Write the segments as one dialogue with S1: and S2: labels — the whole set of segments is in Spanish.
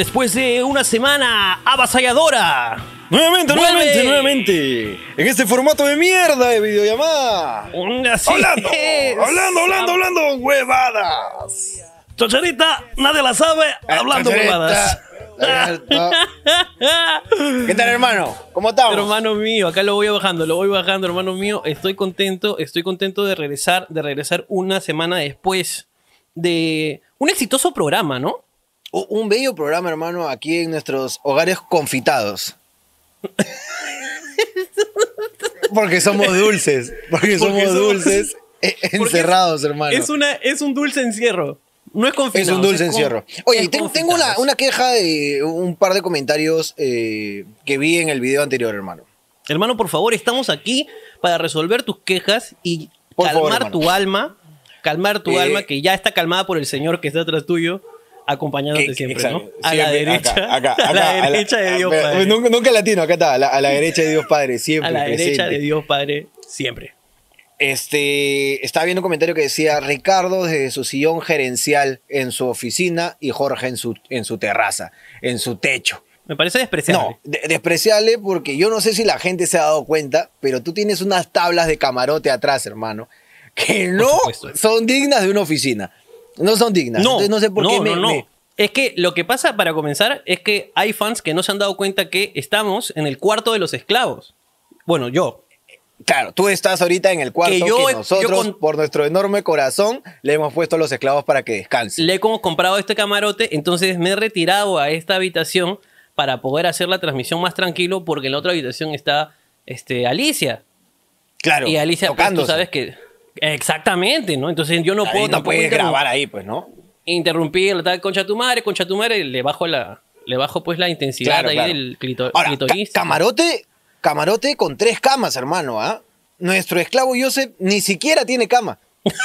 S1: después de una semana avasalladora.
S2: Nuevamente,
S1: ¡Vuelve!
S2: nuevamente, nuevamente. En este formato de mierda de videollamada.
S1: Así
S2: Hablando,
S1: es.
S2: hablando, hablando, hablando, huevadas.
S1: Chocharita, nadie la sabe, hablando
S2: Chocharita,
S1: huevadas.
S2: ¿Qué tal, hermano? ¿Cómo estamos?
S1: Hermano mío, acá lo voy bajando, lo voy bajando, hermano mío. Estoy contento, estoy contento de regresar, de regresar una semana después de un exitoso programa, ¿no?
S2: Un bello programa, hermano, aquí en nuestros hogares confitados. Porque somos dulces. Porque somos
S1: somos-
S2: dulces eh, encerrados, hermano.
S1: Es una, es un dulce encierro. No es
S2: Es
S1: confinado.
S2: un dulce
S1: es
S2: encierro. Oye,
S1: es
S2: tengo, tengo una, una queja de un par de comentarios eh, que vi en el video anterior, hermano.
S1: Hermano, por favor, estamos aquí para resolver tus quejas y
S2: Por
S1: calmar
S2: favor,
S1: tu alma. Calmar tu
S2: Eh,
S1: alma, que ya está calmada por el señor que está atrás tuyo, acompañándote
S2: Que-
S1: siempre,
S2: exacto.
S1: ¿no? A la derecha.
S2: acá, acá,
S1: a la derecha de Dios Padre.
S2: Nunca, nunca latino, acá está, a la, a la derecha de Dios Padre, siempre.
S1: a la derecha de Dios Padre, siempre.
S2: Este, estaba viendo un comentario que decía Ricardo desde su sillón gerencial en su oficina y Jorge en su, en su terraza, en su techo.
S1: Me parece despreciable.
S2: No, de- despreciable porque yo no sé si la gente se ha dado cuenta, pero tú tienes unas tablas de camarote atrás, hermano, que no son dignas de una oficina. No son dignas.
S1: No,
S2: Entonces no sé por
S1: no,
S2: qué me,
S1: no, no.
S2: me-
S1: Es que lo que pasa, para comenzar, es que hay fans que no se han dado cuenta que estamos en el cuarto de los esclavos. Bueno, yo.
S2: Claro, tú estás ahorita en el cuarto
S1: Que
S2: que,
S1: yo- yo
S2: nosotros,
S1: con-
S2: por nuestro enorme corazón, le hemos puesto a los esclavos para que descansen.
S1: Le he como comprado este camarote, entonces me he retirado a esta habitación para poder hacer la transmisión más tranquilo, porque en la otra habitación está este, Alicia.
S2: Claro,
S1: y Alicia, pues, tú sabes que. Exactamente, ¿no? Entonces yo no
S2: Ahí
S1: puedo
S2: no
S1: tampoco
S2: puedes grabar ahí, pues, ¿no?
S1: interrumpir, tal, concha tu madre, concha tu madre, le bajo la. Le bajo pues la intensidad
S2: Claro,
S1: ahí
S2: claro.
S1: del clito-
S2: Ahora, ca-
S1: clitorista.
S2: camarote, camarote con tres camas, hermano, ¿ah? Nuestro esclavo Joseph ni siquiera tiene cama.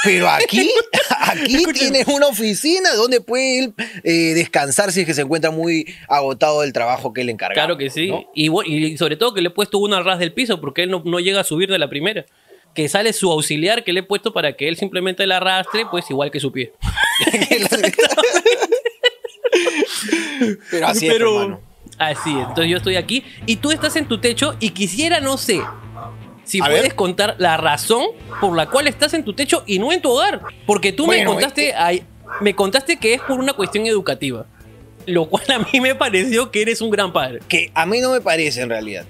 S2: Pero aquí, aquí tiene una oficina donde puede él, eh, descansar si es que se encuentra muy agotado del trabajo que le encarga.
S1: Claro que sí. Y, bu- y sobre todo que le he puesto una ras del piso porque él no, no llega a subir de la primera. Que sale su auxiliar que le he puesto para que él simplemente la arrastre, pues igual que su pie.
S2: Pero así es,
S1: Pero-
S2: hermano.
S1: Así es. Entonces yo estoy aquí y tú estás en tu techo y quisiera, no sé, si
S2: A
S1: puedes
S2: ver.
S1: contar la razón por la cual estás en tu techo y no en tu hogar. Porque tú me contaste,
S2: eh,
S1: ay, me contaste que es por una cuestión educativa. Lo cual a mí me pareció que eres un gran padre.
S2: Que a mí no me parece en realidad.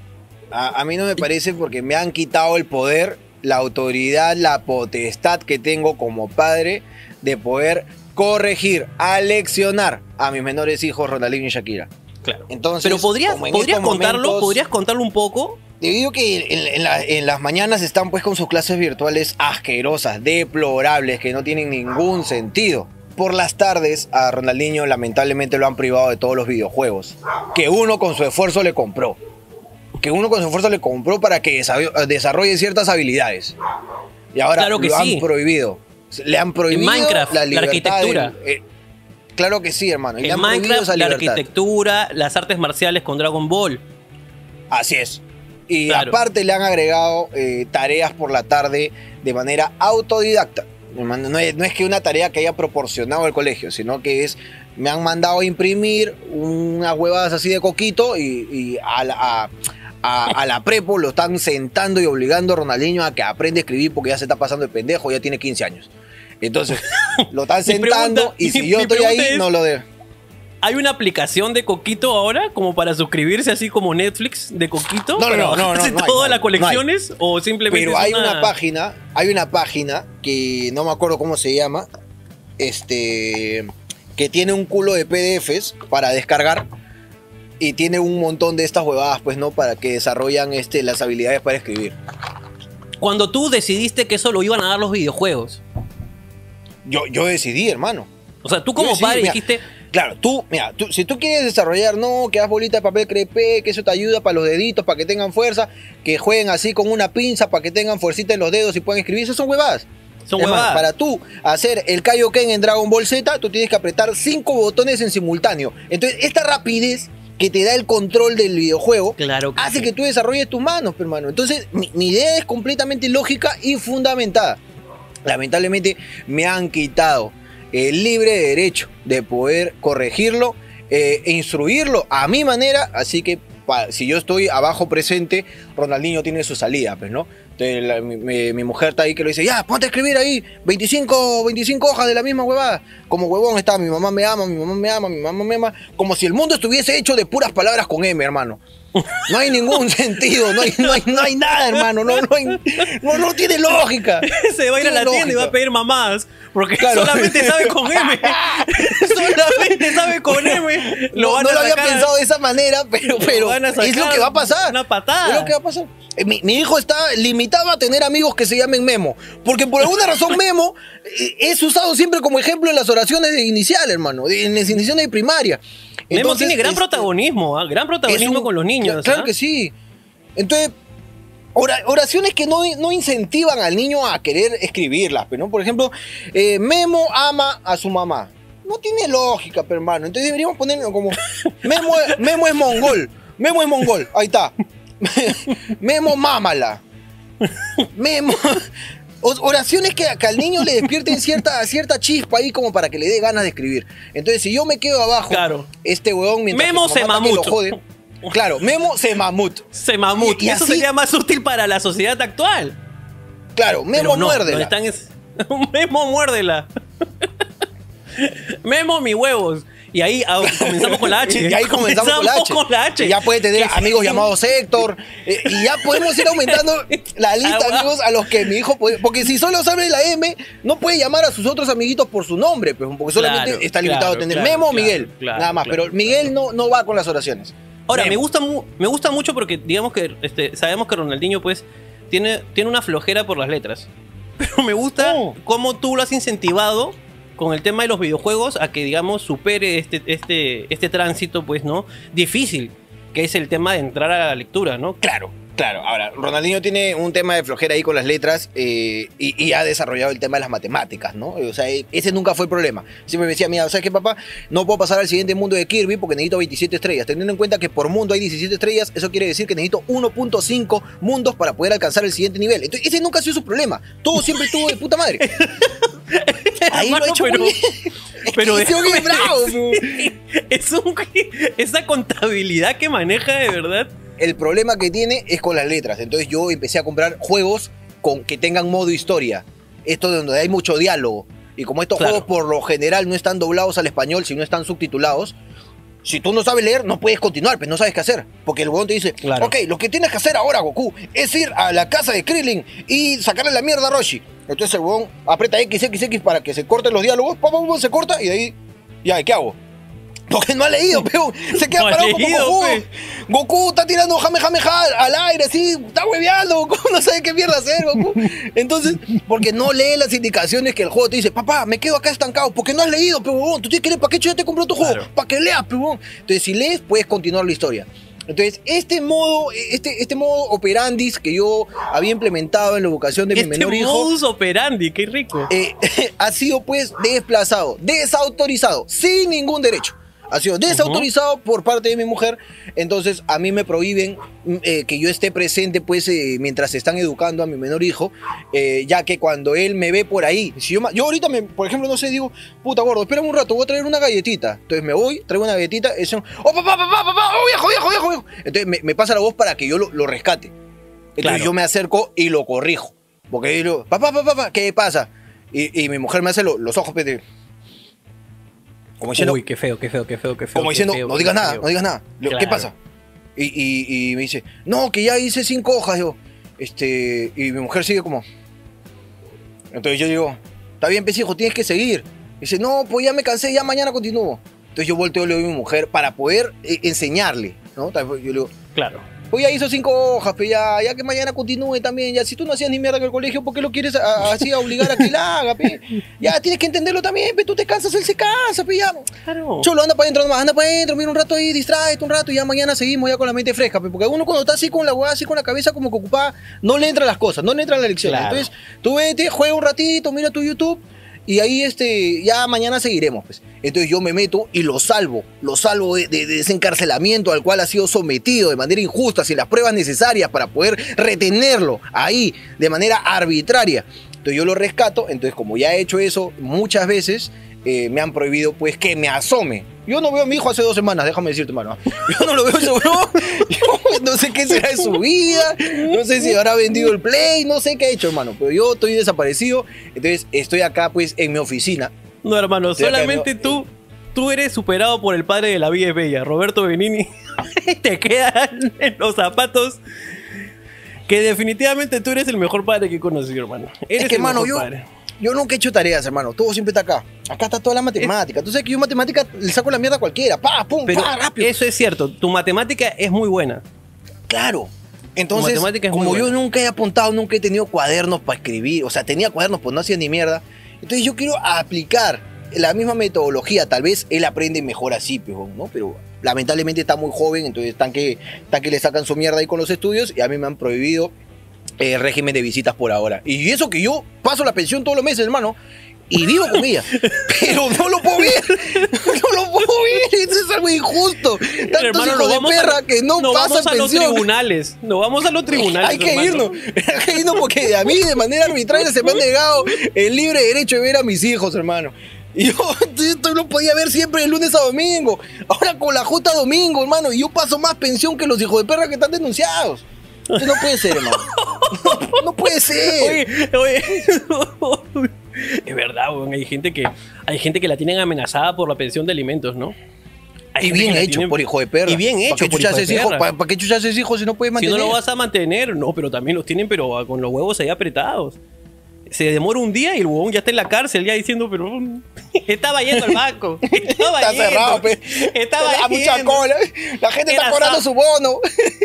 S2: A, a mí no me parece porque me han quitado el poder, la autoridad, la potestad que tengo como padre de poder corregir, aleccionar a mis menores hijos Ronaldinho y Shakira.
S1: Claro.
S2: Entonces,
S1: Pero podrías,
S2: en
S1: podrías contarlo,
S2: momentos-
S1: podrías contarlo un poco.
S2: Debido a que en, en la- en las mañanas están pues con sus clases virtuales asquerosas, deplorables, que no tienen ningún sentido. Por las tardes a Ronaldinho lamentablemente lo han privado de todos los videojuegos, que uno con su esfuerzo le compró. Que uno con su esfuerzo le compró para que desa- desarrolle ciertas habilidades. Y ahora
S1: Claro que
S2: lo
S1: sí.
S2: han prohibido. Le han prohibido
S1: Minecraft,
S2: la
S1: arquitectura.
S2: del- eh, claro que sí, hermano. y le
S1: En
S2: han prohibido
S1: Minecraft,
S2: esa
S1: la arquitectura, las artes marciales con Dragon Ball.
S2: Así es. Y
S1: Claro.
S2: aparte le han agregado eh, tareas por la tarde de manera autodidacta. No es, no es que una tarea que haya proporcionado el colegio, sino que es, me han mandado a imprimir unas huevadas así de coquito y, y a, a- a- a la prepo lo están sentando y obligando a Ronaldinho a que aprenda a escribir porque ya se está pasando de pendejo, ya tiene 15 años. Entonces, lo están sentando
S1: pregunta-
S2: y si
S1: mi-
S2: yo
S1: mi
S2: estoy ahí,
S1: es-
S2: no lo de...
S1: ¿Hay una aplicación de Coquito ahora como para suscribirse así como Netflix de Coquito?
S2: No, no, no, no,
S1: todas
S2: no
S1: las colecciones o simplemente
S2: Pero hay una... página, hay una página que no me acuerdo cómo se llama, este, que tiene un culo de PDFs para descargar y tiene un montón de estas huevadas, pues, ¿no? Para que desarrollan este, las habilidades para escribir.
S1: Cuando tú decidiste que eso lo iban a dar los videojuegos.
S2: Yo, yo decidí, hermano.
S1: O sea, tú como
S2: decidí,
S1: padre
S2: mira,
S1: dijiste,
S2: Claro, tú, mira, tú, si tú quieres desarrollar, no, que haz bolita de papel crepé, que eso te ayuda para los deditos, para que tengan fuerza, que jueguen así con una pinza, para que tengan fuercita en los dedos y puedan escribir, esas son huevadas.
S1: son
S2: Es más,
S1: huevadas.
S2: para tú hacer el Kaioken en Dragon Ball Z, tú tienes que apretar cinco botones en simultáneo. Entonces, esta rapidez que te da el control del videojuego
S1: Claro que
S2: hace
S1: sí.
S2: que tú desarrolles tus manos, pe, hermano. Entonces, mi, mi idea es completamente lógica y fundamentada. Lamentablemente, me han quitado el libre derecho de poder corregirlo eh, e instruirlo a mi manera, así que pa- si yo estoy abajo presente, Ronaldinho tiene su salida, pues, ¿no? La- mi, mi- mi mujer está ahí que le dice, ya, ponte a escribir ahí 25, 25 hojas de la misma huevada. Como huevón está, mi mamá me ama, mi mamá me ama, mi mamá me ama. Como si el mundo estuviese hecho de puras palabras con M, hermano. No hay ningún sentido, no hay, no hay, no hay nada, hermano. No, no, hay- no, no tiene lógica.
S1: Se va a ir a la tienda y va a pedir mamás. Porque
S2: Claro.
S1: solamente sabe con M. solamente sabe con M. Lo
S2: no lo había pensado de esa manera, pero, pero es lo que va a pasar.
S1: una patada.
S2: Es lo que va a pasar. Mi, mi hijo está limitado a tener amigos que se llamen Memo. Porque por alguna razón Memo eh, es usado siempre como ejemplo en las oraciones de inicial, hermano. En las iniciaciones de primaria.
S1: Memo tiene gran
S2: este,
S1: protagonismo, ¿ah? gran protagonismo
S2: un-
S1: con los niños.
S2: Claro
S1: ¿ah?
S2: que sí. Entonces, ora- oraciones que no, no incentivan al niño a querer escribirlas, pero ¿no? Por ejemplo, eh, Memo ama a su mamá. No tiene lógica, pero hermano. Entonces deberíamos ponerlo como Memo, Memo es mongol. Memo es mongol. Ahí está. Memo mámala. Memo. Oraciones que, que al niño le despierten cierta, cierta chispa ahí como para que le dé ganas de escribir. Entonces, si yo me quedo abajo,
S1: Claro.
S2: este huevón mientras
S1: Memo
S2: lo jode. Claro, Memo se mamut.
S1: Se mamut.
S2: Y- y
S1: Eso
S2: así-
S1: sería más útil para la sociedad actual.
S2: Claro, Memo
S1: no,
S2: muérdela.
S1: están es- Memo muérdela. Memo mis huevos. Y ahí ah, comenzamos con la H.
S2: Y ahí comenzamos, con la H.
S1: con la H.
S2: Y ya puede tener amigos llamados Héctor. eh, y ya podemos ir aumentando la lista
S1: Ah,
S2: amigos a los que mi hijo puede. Porque si solo sabe la M, no puede llamar a sus otros amiguitos por su nombre, pues, porque solamente
S1: Claro,
S2: está limitado
S1: claro,
S2: a tener
S1: claro,
S2: Memo o Miguel. nada más. pero Miguel no, no va con las oraciones.
S1: Ahora, me gusta, me gusta mucho porque, digamos que este, sabemos que Ronaldinho, pues, tiene, tiene una flojera por las letras. Pero me gusta
S2: Oh.
S1: cómo tú lo has incentivado con el tema de los videojuegos a que, digamos, supere este, este, este tránsito, pues, ¿no? Difícil, que es el tema de entrar a la lectura, ¿no?
S2: Claro, claro. Ahora, Ronaldinho tiene un tema de flojera ahí con las letras eh, y, y ha desarrollado el tema de las matemáticas, ¿no? O sea, e- ese nunca fue el problema. Siempre me decía, mira, ¿sabes qué, papá? No puedo pasar al siguiente mundo de Kirby porque necesito 27 estrellas. Teniendo en cuenta que por mundo hay 17 estrellas, eso quiere decir que necesito 1.5 mundos para poder alcanzar el siguiente nivel. Entonces, ese nunca ha sido su problema. Todo siempre estuvo de puta madre. Ahí lo hecho
S1: pero-
S2: muy bien.
S1: Pero
S2: Es que bravo,
S1: es un- esa contabilidad que maneja de verdad.
S2: el problema que tiene es con las letras. Entonces yo empecé a comprar juegos con que tengan modo historia. Esto de donde hay mucho diálogo. Y como estos
S1: Claro.
S2: juegos por lo general no están doblados al español, sino están subtitulados, si tú no sabes leer, no puedes continuar, pues no sabes qué hacer. Porque el huevón te dice,
S1: Claro.
S2: ok, lo que tienes que hacer ahora, Goku, es ir a la casa de Krillin y sacarle la mierda a Roshi. Entonces el huevón aprieta XXX para que se corten los diálogos, pum, pum, pum, se corta y de ahí, ya, ¿qué hago? Porque no ha leído, pero se queda
S1: No
S2: parado como Goku.
S1: pe.
S2: Goku está tirando jame jame ja al aire, así, está hueveando, Goku no sabe qué mierda hacer, Goku. Entonces, porque no lee las indicaciones que el juego te dice, papá, me quedo acá estancado, porque no has leído, huevón, tú tienes que leer, ¿para qué yo te compró tu juego?
S1: Claro.
S2: Para que leas, huevón. Entonces, si lees, puedes continuar la historia. Entonces, este modo, este, este modo operandis que yo había implementado en la educación de mi
S1: Este
S2: menor hijo,
S1: modus operandi, qué rico.
S2: eh, ha sido pues desplazado, desautorizado, sin ningún derecho. Ha sido desautorizado por parte de mi mujer, entonces a mí me prohíben mm, eh, que yo esté presente pues eh, mientras están educando a mi menor hijo, eh, ya que cuando él me ve por ahí, si yo, yo ahorita, me, por ejemplo, no sé, digo, puta gordo, espérame un rato, voy a traer una galletita. Entonces me voy, traigo una galletita, es un, oh papá, papá, papá, oh viejo, viejo, viejo, viejo. Entonces me, me pasa la voz para que yo lo, lo rescate. Entonces
S1: Claro.
S2: yo me acerco y lo corrijo. Porque yo digo, papá, papá, papá, ¿qué pasa? Y, y mi mujer me hace lo- los ojos pues, de- Como diciendo,
S1: Uy, qué feo, qué feo, qué feo, qué feo.
S2: como diciendo
S1: feo,
S2: no digas nada,
S1: feo".
S2: no digas nada. ¿Qué pasa? Y, y- y me dice, no, que ya hice cinco hojas. Digo, este, y mi mujer sigue como. Entonces yo digo, está bien, pez hijo, tienes que seguir. Dice, no, pues ya me cansé, ya mañana continúo. Entonces yo volteo y le digo a mi mujer para poder eh, enseñarle, ¿no? Yo le digo,
S1: Claro.
S2: Pues ya hizo cinco hojas, pues ya, ya que mañana continúe también. Ya, si tú no hacías ni mierda en el colegio, ¿por qué lo quieres a- así a obligar a que la haga, pe? Ya tienes que entenderlo también, pe. Tú te cansas, él se cansa, pe. Ya.
S1: Claro.
S2: Cholo, anda para adentro nomás, anda para adentro, mira un rato ahí, distráete un rato y ya mañana seguimos ya con la mente fresca, pe. Porque uno cuando está así con la hueá, así con la cabeza como que ocupada, no le entran las cosas, no le entran las lecciones.
S1: Claro.
S2: Entonces, tú vete, juega un ratito, mira tu YouTube. Y ahí este, ya mañana seguiremos. Pues. Entonces yo me meto y lo salvo. Lo salvo de, de- de ese encarcelamiento al cual ha sido sometido de manera injusta, sin las pruebas necesarias para poder retenerlo ahí de manera arbitraria. Entonces yo lo rescato, entonces como ya he hecho eso muchas veces, eh, me han prohibido pues que me asome. Yo no veo a mi hijo hace dos semanas, déjame decirte, hermano. Yo no lo veo seguro. Yo no sé qué será de su vida. No sé si habrá vendido el play. No sé qué ha hecho, hermano. Pero yo estoy desaparecido. Entonces estoy acá pues en mi oficina.
S1: No, hermano,
S2: Estoy
S1: solamente tú, tú eres superado por el padre de la vida es bella, Roberto Benini. Te quedan en los zapatos. Que definitivamente tú eres el mejor padre que he conocido, hermano. Eres
S2: Es que,
S1: el
S2: hermano,
S1: mejor
S2: yo,
S1: padre.
S2: Yo nunca he hecho tareas, hermano. Todo siempre está acá. Acá está toda la matemática. Tú sabes que yo matemática le saco la mierda a cualquiera. Pa, pum,
S1: Pero
S2: pa, rápido.
S1: eso es cierto, tu matemática es muy buena.
S2: Claro. Entonces, como yo
S1: buena.
S2: nunca he apuntado, nunca he tenido cuadernos para escribir, o sea, tenía cuadernos, pues no hacía ni mierda. Entonces yo quiero aplicar la misma metodología. Tal vez él aprende mejor así, pero, ¿no? Pero lamentablemente está muy joven, entonces están que, están que le sacan su mierda ahí con los estudios y a mí me han prohibido el régimen de visitas por ahora. Y eso que yo paso la pensión todos los meses, hermano. Y vivo con ella. Pero no lo puedo ver. No lo puedo ver. Eso es algo injusto. Tantos
S1: Hermano,
S2: hijos de
S1: vamos a-
S2: perra que no
S1: nos
S2: pasan
S1: vamos a los
S2: pensión.
S1: tribunales. Nos vamos a los tribunales.
S2: Hay que
S1: hermano.
S2: irnos, hay que irnos porque a mí de manera arbitraria se me han negado el libre derecho de ver a mis hijos, hermano. Y yo esto lo podía ver siempre de lunes a domingo. Ahora con la J domingo, hermano. Y yo paso más pensión que los hijos de perra que están denunciados. No puede ser, hermano. No, no puede ser.
S1: Oye, oye. Es verdad, weón. Hay gente que, hay gente que la tienen amenazada por la pensión de alimentos, ¿no? Hay
S2: Y bien hecho
S1: tienen-
S2: por hijo de perra.
S1: Y bien hecho
S2: ¿Para qué
S1: por
S2: chuchas
S1: hijo de
S2: es hijo?
S1: perra.
S2: ¿Para, para qué chuchas es hijo si no puedes
S1: Si
S2: mantener?
S1: no lo vas a mantener, no, pero también los tienen, pero con los huevos ahí apretados. Se demora un día y el huevón ya está en la cárcel, ya diciendo, pero mm, estaba yendo al banco. Estaba
S2: Está
S1: yendo,
S2: cerrado, pe.
S1: Estaba
S2: da mucha cola. La gente está cobrando su bono.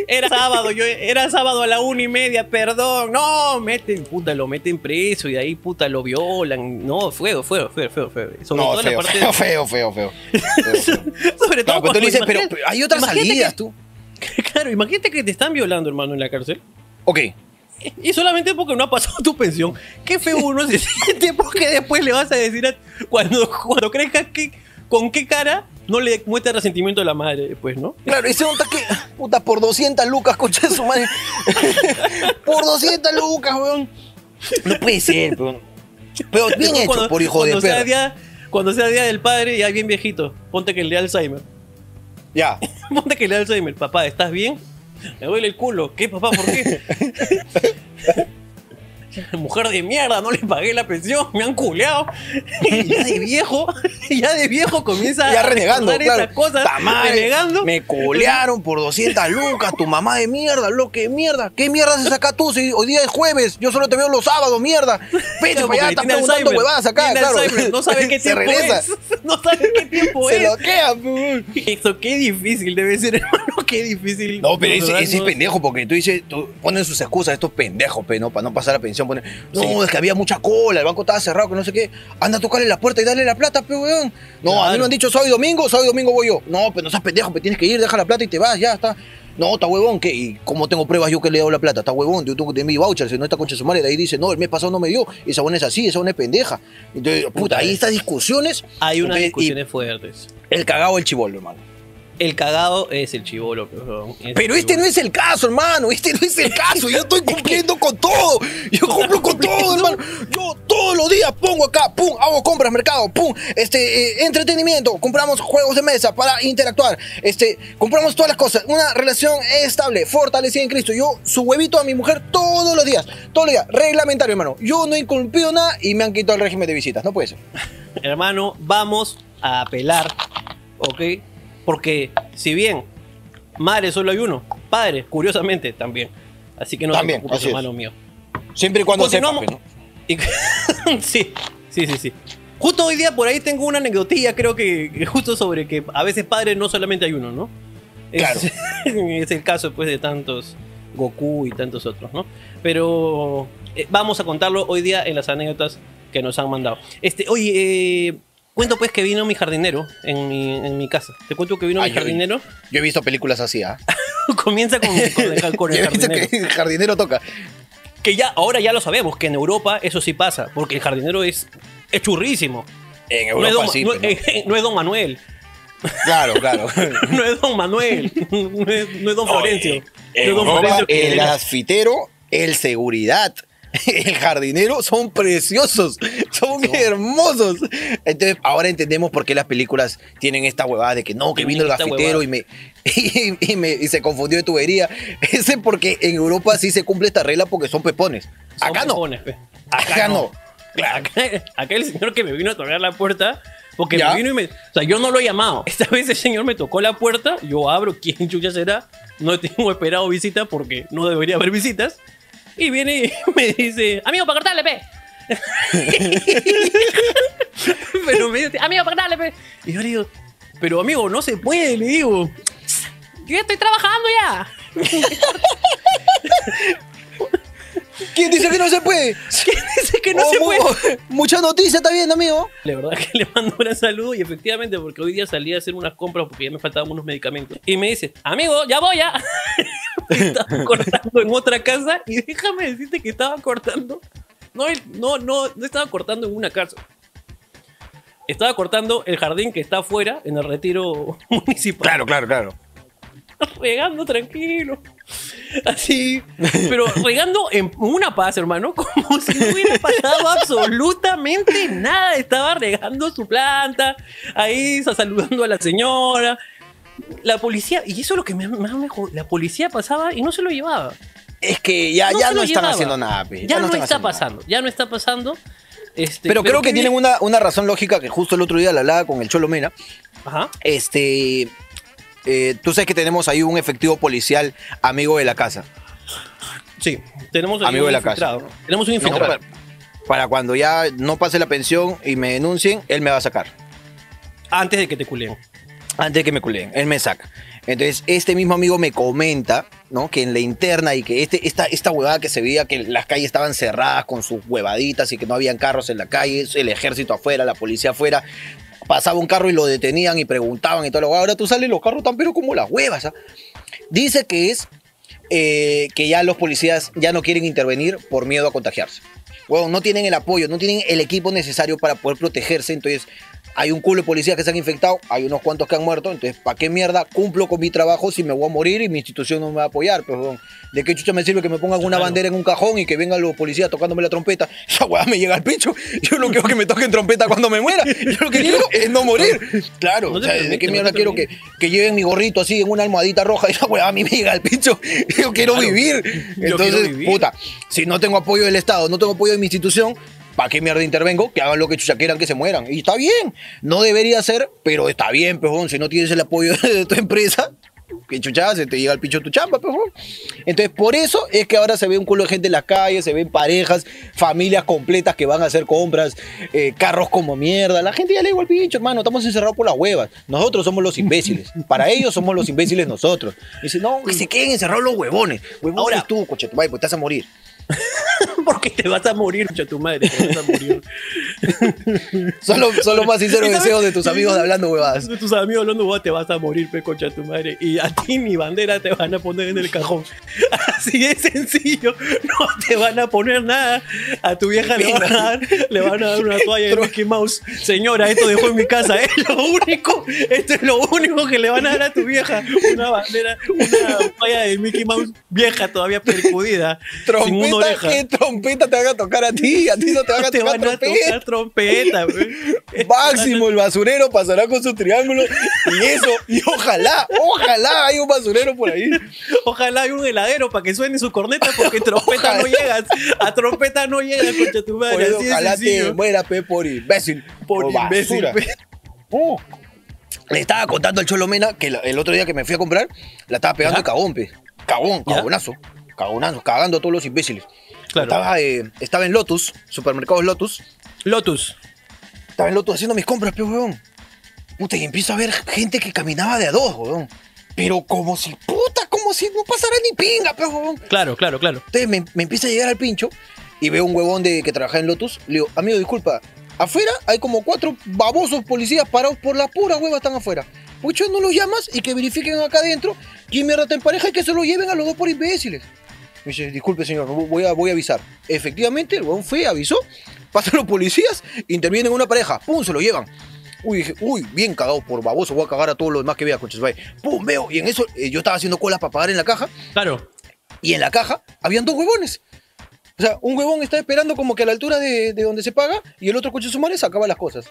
S1: Era sábado, yo era sábado a la una y media, perdón. No, meten, puta, lo meten preso y de ahí, puta, lo violan. No, feo, feo, feo, feo, feo. Sobre
S2: No,
S1: todo
S2: feo,
S1: la parte.
S2: feo, feo, feo, feo. Feo, feo.
S1: Sobre todo
S2: Claro, pero tú le dices, pero, pero hay otras salidas,
S1: que-
S2: tú.
S1: Claro, imagínate que te están violando, hermano, en la cárcel.
S2: Ok.
S1: Y solamente porque no ha pasado tu pensión. Qué feo uno se siente porque después le vas a decir a- cuando, cuando crezcas que, con qué cara no le muestra resentimiento a la madre después, ¿no?
S2: Claro, ese onda que, puta, por 200 lucas, concha de su madre. por 200 lucas, weón. No puede ser, weón. Pero bien hecho
S1: Cuando-
S2: por hijo de
S1: sea
S2: perra.
S1: día Cuando sea día del padre, ya bien viejito, ponte que le da Alzheimer.
S2: Ya.
S1: Ponte que le da Alzheimer. Papá, ¿estás bien? Me duele el culo. ¿Qué, papá? ¿Por qué? Mujer de mierda, no le pagué la pensión, me han culeado. Y ya de viejo, ya de viejo comienza
S2: Ya
S1: a
S2: renegando,
S1: recordar
S2: claro.
S1: esas cosas. Renegando.
S2: Me colearon por 200 lucas, tu mamá de mierda, lo que mierda. ¿Qué mierda haces acá tú si hoy día es jueves? Yo solo te veo los sábados, mierda. Vete para allá, estás preguntando huevadas acá, claro.
S1: No sabe qué
S2: Se
S1: tiempo es. No sabe qué tiempo
S2: Se
S1: es.
S2: queda, pues.
S1: Eso, qué difícil debe ser, hermano. Qué difícil.
S2: No, pero ese, ese es pendejo, porque tú dices, tú ponen sus excusas, estos pendejos, pe, ¿no? Para no pasar la pensión, no,
S1: Sí.
S2: es que había mucha cola, el banco estaba cerrado, que no sé qué, anda a tocarle la puerta y darle la plata, pe, weón. No, a mí me han dicho sábado y domingo, sábado y domingo voy yo. No, pero no seas pendejo, pe, tienes que ir, deja la plata y te vas, ya está. No, está huevón, ¿qué? ¿Y cómo tengo pruebas yo que le he dado la plata? Está huevón, yo tengo tener mi voucher, si no está concha de su madre, de ahí dice, no, el mes pasado no me dio, esa buena es así, esa buena es pendeja. Entonces, puta,
S1: Puta,
S2: ahí
S1: es-
S2: estas discusiones.
S1: Hay unas discusiones fuertes.
S2: El cagado del chivolo, hermano.
S1: El cagado es el chivolo, pero.
S2: Pero este no es el caso, hermano. Este no es el caso. Yo estoy cumpliendo con todo. Yo cumplo con todo, hermano. Yo todos los días pongo acá, pum, hago compras, mercado, pum, este, eh, entretenimiento, compramos juegos de mesa para interactuar, este, compramos todas las cosas. Una relación estable, fortalecida en Cristo. Yo su huevito a mi mujer todos los días, todos los días, reglamentario, hermano. Yo no he incumplido nada y me han quitado el régimen de visitas. No puede ser.
S1: Hermano, vamos a apelar, ¿ok? Porque si bien madre solo hay uno, padre, curiosamente, también. Así que no
S2: También,
S1: te preocupes,
S2: así
S1: hermano mío.
S2: Siempre y cuando sepa,
S1: Continuamos.
S2: pues, ¿no?
S1: Y- sí, sí, sí, sí. Justo hoy día por ahí tengo una anecdotilla, creo que, justo sobre que a veces padre no solamente hay uno, ¿no? Es,
S2: Claro.
S1: es el caso pues de tantos Goku y tantos otros, ¿no? Pero eh, vamos a contarlo hoy día en las anécdotas que nos han mandado. Este, oye, eh, cuento pues que vino mi jardinero en mi, en mi casa. Te cuento que vino
S2: Ay,
S1: mi
S2: yo-
S1: jardinero.
S2: Yo he visto películas así, ¿ah?
S1: Comienza con, con el, con el
S2: Yo he visto
S1: jardinero.
S2: que el jardinero toca.
S1: Que ya, ahora ya lo sabemos, que en Europa eso sí pasa, porque el jardinero es, es churrísimo.
S2: En
S1: No es,
S2: Europa
S1: don,
S2: sí.
S1: no-
S2: pues, ¿no?
S1: eh, no es don Manuel,
S2: Claro, claro.
S1: no es don Manuel, no es, no es don Florencio.
S2: En
S1: no es don
S2: Europa,
S1: Florencio que-
S2: el gasfitero, el seguridad. el jardinero son preciosos, son hermosos. Entonces, ahora entendemos por qué las películas tienen esta huevada de que no, que vino el
S1: Esta
S2: gafetero y me, y, y me- y se confundió de tubería. Ese porque en Europa sí se cumple esta regla porque son pepones.
S1: Son
S2: Acá no.
S1: pepones, pe.
S2: Acá no.
S1: Acá, acá el señor que me vino a tocar la puerta, porque
S2: ¿Ya?
S1: me vino y me. O sea, yo no lo he llamado. Esta vez el señor me tocó la puerta, yo abro, ¿quién chucha será? No tengo esperado visita porque no debería haber visitas. Y viene y me dice, amigo, para cortarle, pe. pero me dice, amigo, para cortarle, pe. Y yo le digo, pero amigo, no se puede, le digo. Yo ya estoy trabajando ya.
S2: ¿Quién dice que no se puede?
S1: ¿Quién dice que no
S2: Oh,
S1: se
S2: mu-
S1: puede?
S2: Mucha noticia está viendo, amigo.
S1: La verdad que le mando un gran saludo y efectivamente porque hoy día salí a hacer unas compras porque ya me faltaban unos medicamentos. Y me dice, amigo, ya voy ya. estaba cortando en otra casa y déjame decirte que estaba cortando. No, no, no, no estaba cortando en una casa. Estaba cortando el jardín que está afuera en el retiro municipal.
S2: Claro, claro, claro.
S1: regando tranquilo. Así, pero regando en una paz, hermano, como si no hubiera pasado absolutamente nada. Estaba regando su planta, ahí sa- saludando a la señora. La policía, y eso es lo que me- más me jod- La policía pasaba y no se lo llevaba.
S2: Es que ya no, ya no están
S1: llevaba.
S2: haciendo nada, pe.
S1: Ya, no, está
S2: nada.
S1: pasando, ya no está pasando. Este,
S2: Pero, creo que tienen una, una razón lógica que justo el otro día la hablaba con el Cholo Mena.
S1: Ajá.
S2: Este. eh, tú sabes que tenemos ahí un efectivo policial amigo de la casa.
S1: Sí, tenemos
S2: Amigo
S1: un
S2: de la casa.
S1: Tenemos un
S2: ¿no?
S1: infiltrado.
S2: para, para cuando ya no pase la pensión y me denuncien, él me va a sacar.
S1: Antes de que te culeen.
S2: Antes de que me culeen, él me saca. Entonces, este mismo amigo me comenta, ¿no? Que en la interna y que este, esta, esta huevada que se veía que las calles estaban cerradas con sus huevaditas y que no habían carros en la calle, el ejército afuera, la policía afuera. Pasaba un carro y lo detenían y preguntaban y todo lo Ahora tú sales, los carros tan pero como las huevas, ¿ah? Dice que es eh, que ya los policías ya no quieren intervenir por miedo a contagiarse. Bueno, no tienen el apoyo, no tienen el equipo necesario para poder protegerse, entonces hay un culo de policías que se han infectado, hay unos cuantos que han muerto, entonces ¿para qué mierda cumplo con mi trabajo si me voy a morir y mi institución no me va a apoyar? Pues, weón, ¿De qué chucha me sirve que me pongan una bandera en un cajón y que vengan los policías tocándome la trompeta? Esa weá me llega al pecho. Yo no quiero que me toquen trompeta cuando me muera. Yo lo que quiero es no morir. Claro,
S1: No
S2: o sea, ¿de qué mierda quiero que, que lleven mi gorrito así en una almohadita roja? Esa weá a mí me llega al pecho. Yo quiero
S1: Claro.
S2: vivir. Entonces,
S1: quiero vivir.
S2: puta, si no tengo apoyo del Estado, no tengo apoyo de mi institución, ¿para qué mierda intervengo? Que hagan lo que chucha quieran, que se mueran. Y está bien, no debería ser, pero está bien, pejón, si no tienes el apoyo de tu empresa, que chucha, se te llega al pincho tu chamba, pejón. Entonces, por eso es que ahora se ve un culo de gente en las calles, se ven parejas, familias completas que van a hacer compras, eh, carros como mierda. La gente ya le digo al pincho, hermano, estamos encerrados por las huevas. Nosotros somos los imbéciles. Para ellos somos los imbéciles nosotros. Dice, no, que se queden encerrados los huevones. Huevones
S1: Ahora-
S2: tú, coche, pues te vas a morir.
S1: Porque te vas a morir, mucha tu madre, te vas a morir.
S2: Son los, son los más sinceros deseos de tus amigos de hablando huevadas.
S1: De tus amigos hablando, "Buah, te vas a morir, pe, concha tu madre. Y a ti mi bandera te van a poner en el cajón. Así de sencillo. No te van a poner nada. A tu vieja le van a dar, le van a dar una toalla de Mickey Mouse. Señora, esto dejó en mi casa. Es lo único, esto es lo único que le van a dar a tu vieja. Una bandera, una toalla de Mickey Mouse vieja, todavía percudida. sin una
S2: Trompeta,
S1: oreja.
S2: ¿qué trompeta te van a tocar a ti? A ti no te van a
S1: te
S2: tocar
S1: van a
S2: trompeta.
S1: tocar trompeta, pe.
S2: Máximo, el basurero pasará con su triángulo y eso, y ojalá, ojalá hay un basurero por ahí.
S1: Ojalá hay un heladero para que suene su corneta porque trompeta no llegas. A trompeta no llegas, concha tu madre.
S2: Ojalá te muera, pe, por imbécil.
S1: Por imbécil, pe.
S2: Oh. Le estaba contando al Cholo Mena que el otro día que me fui a comprar, la estaba pegando
S1: ¿Ya?
S2: de cagón, pe. Cagón, cagonazo. Cagonazo, cagando a todos los imbéciles.
S1: Claro.
S2: Estaba, eh, estaba en Lotus, supermercados Lotus.
S1: Lotus.
S2: Estaba en Lotus haciendo mis compras, pe, weón. Puta, y empiezo a ver gente que caminaba de a dos, weón. Pero como si, puta, como si no pasara ni pinga, pe, weón.
S1: Claro, claro, claro.
S2: Entonces me, me empieza a llegar al pincho y veo un huevón de que trabaja en Lotus. Le digo, amigo, disculpa, afuera hay como cuatro babosos policías parados por la pura hueva están afuera. Pucho, no los llamas y que verifiquen acá adentro quién mierda está en pareja y que se lo lleven a los dos por imbéciles. Me dice, disculpe señor, voy a, voy a avisar. Efectivamente, el huevón fue, avisó, pasan los policías, intervienen una pareja, pum, se lo llevan. Uy, dije, uy, bien cagado por baboso, voy a cagar a todos los demás que vea, conchas, vaya. Pum, veo, y en eso eh, yo estaba haciendo colas para pagar en la caja,
S1: Claro.
S2: y en la caja habían dos huevones. O sea, un huevón está esperando como que a la altura de, de donde se paga y el otro coche su madre sacaba las cosas.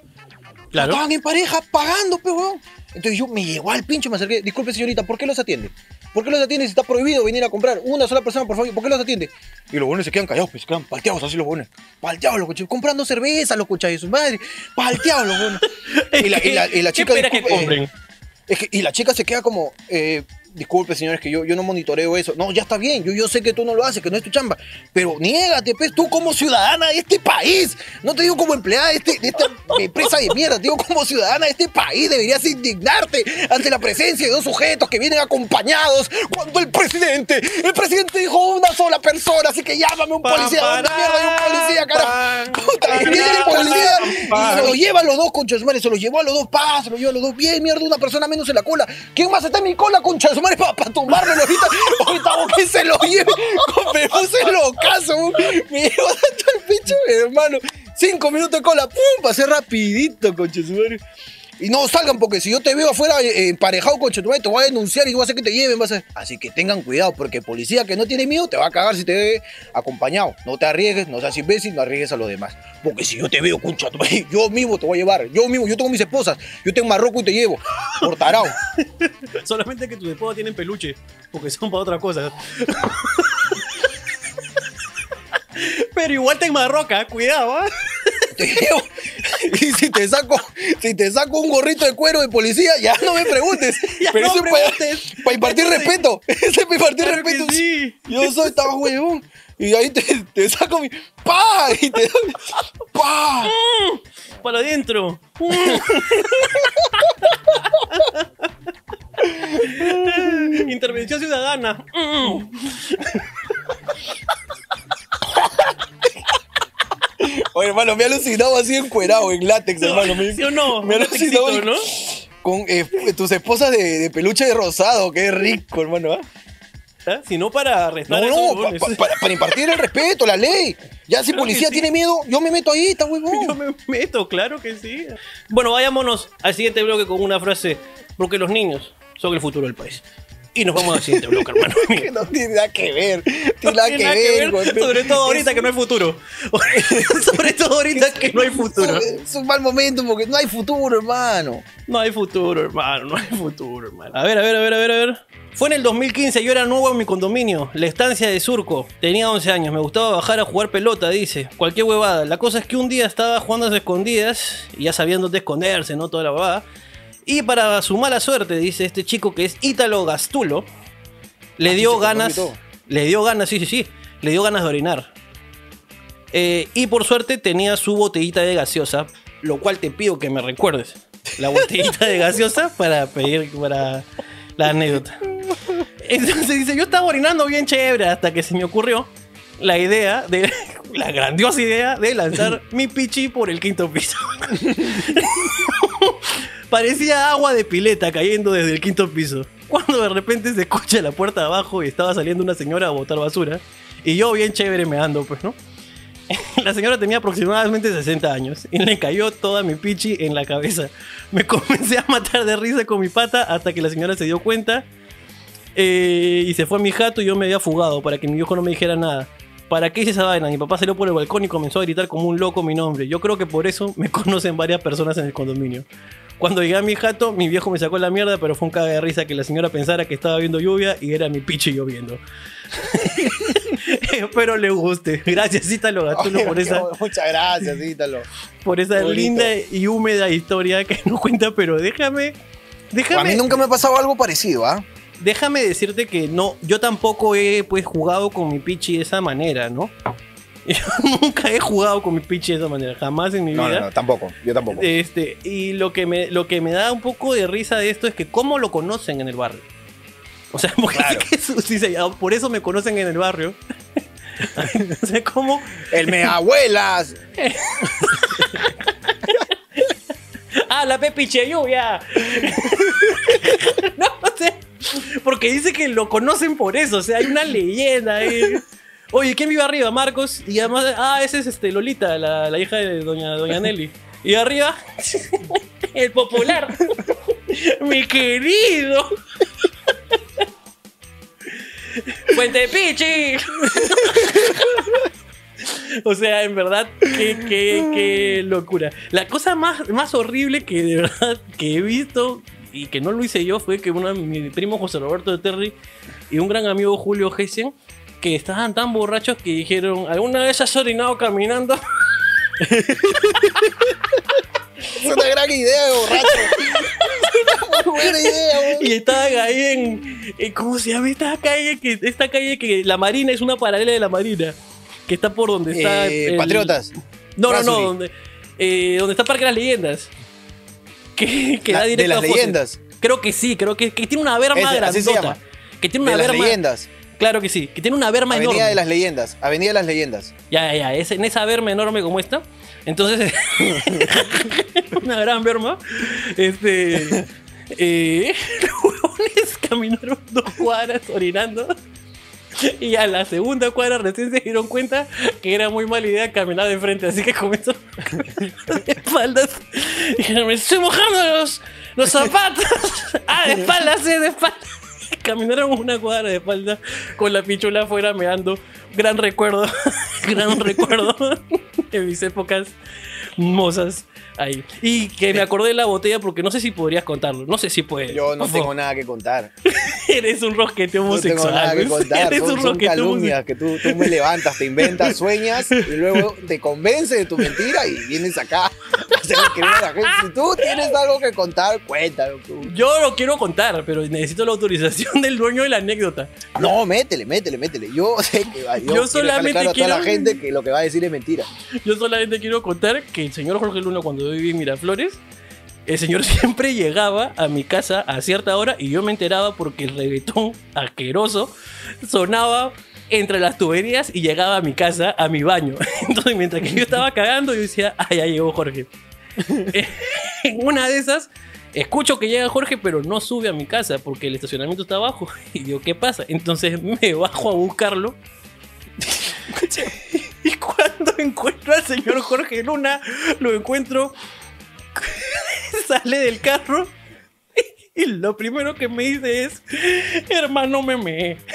S1: Claro.
S2: Estaban en pareja pagando, pe, huevón. Entonces yo me llegó al pincho, me acerqué. Disculpe, señorita, ¿por qué los atiende? ¿Por qué los atiende si está prohibido venir a comprar? Una sola persona, por favor, ¿por qué los atiende? Y los buenos se quedan callados, pues se quedan palteados así los buenos. Palteados los coches, comprando cerveza los coches de su madre. Palteados los buenos. y, la, y, la, y la chica.
S1: ¿Qué espera que
S2: disculpe, eh, es que, y la chica se queda como, eh, disculpe señores, que yo, yo no monitoreo eso. No, ya está bien, yo, yo sé que tú no lo haces, que no es tu chamba. Pero niégate, pues, tú como ciudadana de este país. No te digo como empleada de, este- de esta empresa de mierda, te digo como ciudadana de este país. Deberías indignarte ante la presencia de dos sujetos que vienen acompañados cuando el presidente, el presidente dijo una sola persona, así que llámame un policía. ¿Dónde mierda un policía, carajo? Puta, y viene el policía y se lo lleva a los dos, concha de su madre, se los llevó a los dos, pa, se los llevó a los dos, bien, mierda, una persona menos en la cola. ¿Quién más está en mi cola, concha de su para tumbármelo ahorita? Ahorita que se lo lleve, me puse lo caso, me llevó tanto el pincho, hermano. Cinco minutos de cola, pum, pasé rapidito, concha de su. Y no salgan porque si yo te veo afuera eh, emparejado con tu madre, te voy a denunciar y voy a hacer que te lleven. Así que tengan cuidado porque policía que no tiene miedo te va a cagar si te ve acompañado. No te arriesgues, no seas imbécil, no arriesgues a los demás. Porque si yo te veo, concha, tu madre, yo mismo te voy a llevar. Yo mismo, yo tengo mis esposas. Yo tengo Marroco y te llevo. Por tarao.
S1: Solamente que tus esposas tienen peluche, porque son para otra cosa. Pero igual te enmarroca, cuidado, ¿ah?
S2: Te llevo. Y si te saco, si te saco un gorrito de cuero de policía, ya no me preguntes.
S1: Ya
S2: Pero
S1: no
S2: eso es para,
S1: preguntes.
S2: para impartir respeto. Ese es para impartir
S1: Claro
S2: respeto.
S1: sí.
S2: Yo soy tan huevón. Y ahí te, te saco mi. ¡Pa! Y te doy. ¡Pa!
S1: Para adentro. Intervención ciudadana.
S2: Oye, hermano, me ha alucinado así encuerado en látex, hermano. Me,
S1: ¿Sí o no?
S2: Me ha alucinado
S1: ¿no?
S2: con eh, tus esposas de, de peluche de rosado. Qué rico, hermano. ¿ah?
S1: ¿Ah? Si no para
S2: No, no, pa- pa- para, para impartir el respeto, la ley. Ya si
S1: Claro
S2: policía
S1: sí.
S2: tiene miedo, yo me meto ahí, está huevón.
S1: Yo me meto, claro que sí. Bueno, vayámonos al siguiente bloque con una frase, porque los niños son el futuro del país. Y nos vamos al siguiente bloque, hermano.
S2: que no tiene nada que ver. Tiene
S1: No
S2: nada
S1: tiene
S2: que
S1: nada
S2: ver, güey.
S1: sobre todo ahorita
S2: Es-
S1: que no hay futuro. sobre todo ahorita que no hay futuro.
S2: Es un mal momento porque no hay futuro, hermano.
S1: No hay futuro, hermano, no hay futuro, hermano. A ver, a ver, a ver, a ver, a ver. Fue en el 2015, yo era nuevo en mi condominio, la estancia de Surco. Tenía 11 años, me gustaba bajar a jugar pelota, dice. Cualquier huevada. La cosa es que un día estaba jugando a escondidas, y ya sabían dónde esconderse, ¿no? Toda la huevada. Y para su mala suerte, dice este chico que es Ítalo Gastulo, le
S2: Ah,
S1: dio ganas. Le dio ganas, sí, sí, sí. Le dio ganas de orinar. Eh, y por suerte tenía su botellita de gaseosa, lo cual te pido que me recuerdes. La botellita de gaseosa para pedir para la anécdota. Entonces dice, yo estaba orinando bien chévere hasta que se me ocurrió la idea de la grandiosa idea de lanzar mi pichi por el quinto piso. Parecía agua de pileta cayendo desde el quinto piso. Cuando de repente se escucha la puerta de abajo y estaba saliendo una señora a botar basura. Y yo bien chévere me ando, pues, ¿no? La señora tenía aproximadamente 60 años y le cayó toda mi pichi en la cabeza. Me comencé a matar de risa con mi pata hasta que la señora se dio cuenta eh, y se fue a mi jato y yo me había fugado para que mi viejo no me dijera nada. ¿Para qué hice esa vaina? Mi papá salió por el balcón y comenzó a gritar como un loco mi nombre. Yo creo que por eso me conocen varias personas en el condominio. Cuando llegué a mi jato, mi viejo me sacó la mierda, pero fue un caga de risa que la señora pensara que estaba viendo lluvia y era mi pichi lloviendo. Espero le guste. Gracias, Ítalo Gatuno, por esa,
S2: Muchas gracias, Ítalo.
S1: por esa
S2: Bonito.
S1: linda y húmeda historia que nos cuenta, pero déjame.
S2: A
S1: Déjame,
S2: mí nunca me ha pasado algo parecido, ¿ah?
S1: déjame decirte que no, yo tampoco he pues jugado con mi pichi de esa manera, ¿no? Yo nunca he jugado con mi pichi de esa manera, jamás en mi
S2: No,
S1: vida.
S2: no, no, tampoco. Yo tampoco.
S1: Este, y lo que, me, lo que me da un poco de risa de esto es que cómo lo conocen en el barrio. O sea, porque
S2: Claro.
S1: sé que se por eso me conocen en el barrio. o sea, cómo
S2: El me abuelas.
S1: ¡Ah, la pepiche lluvia! no, o sea, porque dice que lo conocen por eso, o sea, hay una leyenda ahí. Oye, ¿quién vive arriba? Marcos. Y además, ah, ese es este Lolita, la, la hija de doña, doña Nelly. Y arriba, el popular. Mi querido. Fuente Pichi. O sea, en verdad, qué, qué, qué locura. La cosa más, más horrible que de verdad que he visto y que no lo hice yo fue que uno de mi primo José Roberto de Terry y un gran amigo Julio Gessen que estaban tan borrachos que dijeron, ¿alguna vez has orinado caminando?
S2: Es una gran idea de borracho. Es una buena idea, weón.
S1: Y estaban ahí en, en- ¿Cómo se llama esta calle? Que, esta calle que la Marina es una paralela de la Marina. Que está por donde está.
S2: Eh,
S1: el-
S2: Patriotas.
S1: No, no, no. Donde, eh, donde está Parque de las Leyendas. Que, que
S2: La-
S1: da
S2: de
S1: directo
S2: las
S1: a Fawcett.
S2: leyendas.
S1: Creo que sí, creo que, que tiene una
S2: se
S1: grandota. Que tiene una
S2: De las
S1: berma.
S2: leyendas.
S1: Claro que sí, que tiene una
S2: Avenida
S1: enorme.
S2: de las leyendas. Avenida de las leyendas.
S1: Ya, ya, ya, es en esa berma enorme como esta. Entonces, una gran berma. Este. Eh, los huevones caminaron dos cuadras orinando. Y a la segunda cuadra recién se dieron cuenta que era muy mala idea caminar de frente. Así que comenzó a de espaldas. Dijeron, me estoy mojando los, los zapatos. Ah, de espaldas, sí, de espaldas. Caminaron una cuadra de espalda con la pichula afuera meando. Gran recuerdo, gran recuerdo de mis épocas mozas ahí. Y que me acordé de la botella porque no sé si podrías contarlo. No sé si puedes.
S2: Yo no tengo nada que contar.
S1: Eres un rosquete
S2: No
S1: homosexual.
S2: tengo nada que contar.
S1: Eres
S2: Son,
S1: un
S2: son calumnias que tú, tú me levantas, te inventas, sueñas y luego te convences de tu mentira y vienes acá. Si tú tienes algo que contar, cuéntalo. tú.
S1: Yo lo quiero contar, pero necesito la autorización del dueño de la anécdota.
S2: No, métele, métele, métele. Yo sé que va. Yo, quiero
S1: solamente
S2: dejarle claro a toda la
S1: quiero-
S2: gente que lo que va a decir es mentira.
S1: Yo solamente quiero contar que el señor Jorge Luna, cuando yo viví en Miraflores, el señor siempre llegaba a mi casa a cierta hora y yo me enteraba porque el reggaetón asqueroso sonaba entre las tuberías y llegaba a mi casa, a mi baño. Entonces, mientras que yo estaba cagando, yo decía, ah, ya llegó Jorge. en una de esas, escucho que llega Jorge, pero no sube a mi casa porque el estacionamiento está abajo. Y digo, ¿qué pasa? Entonces me bajo a buscarlo. Y cuando encuentro al señor Jorge Luna, lo encuentro, sale del carro y lo primero que me dice es, hermano, me me.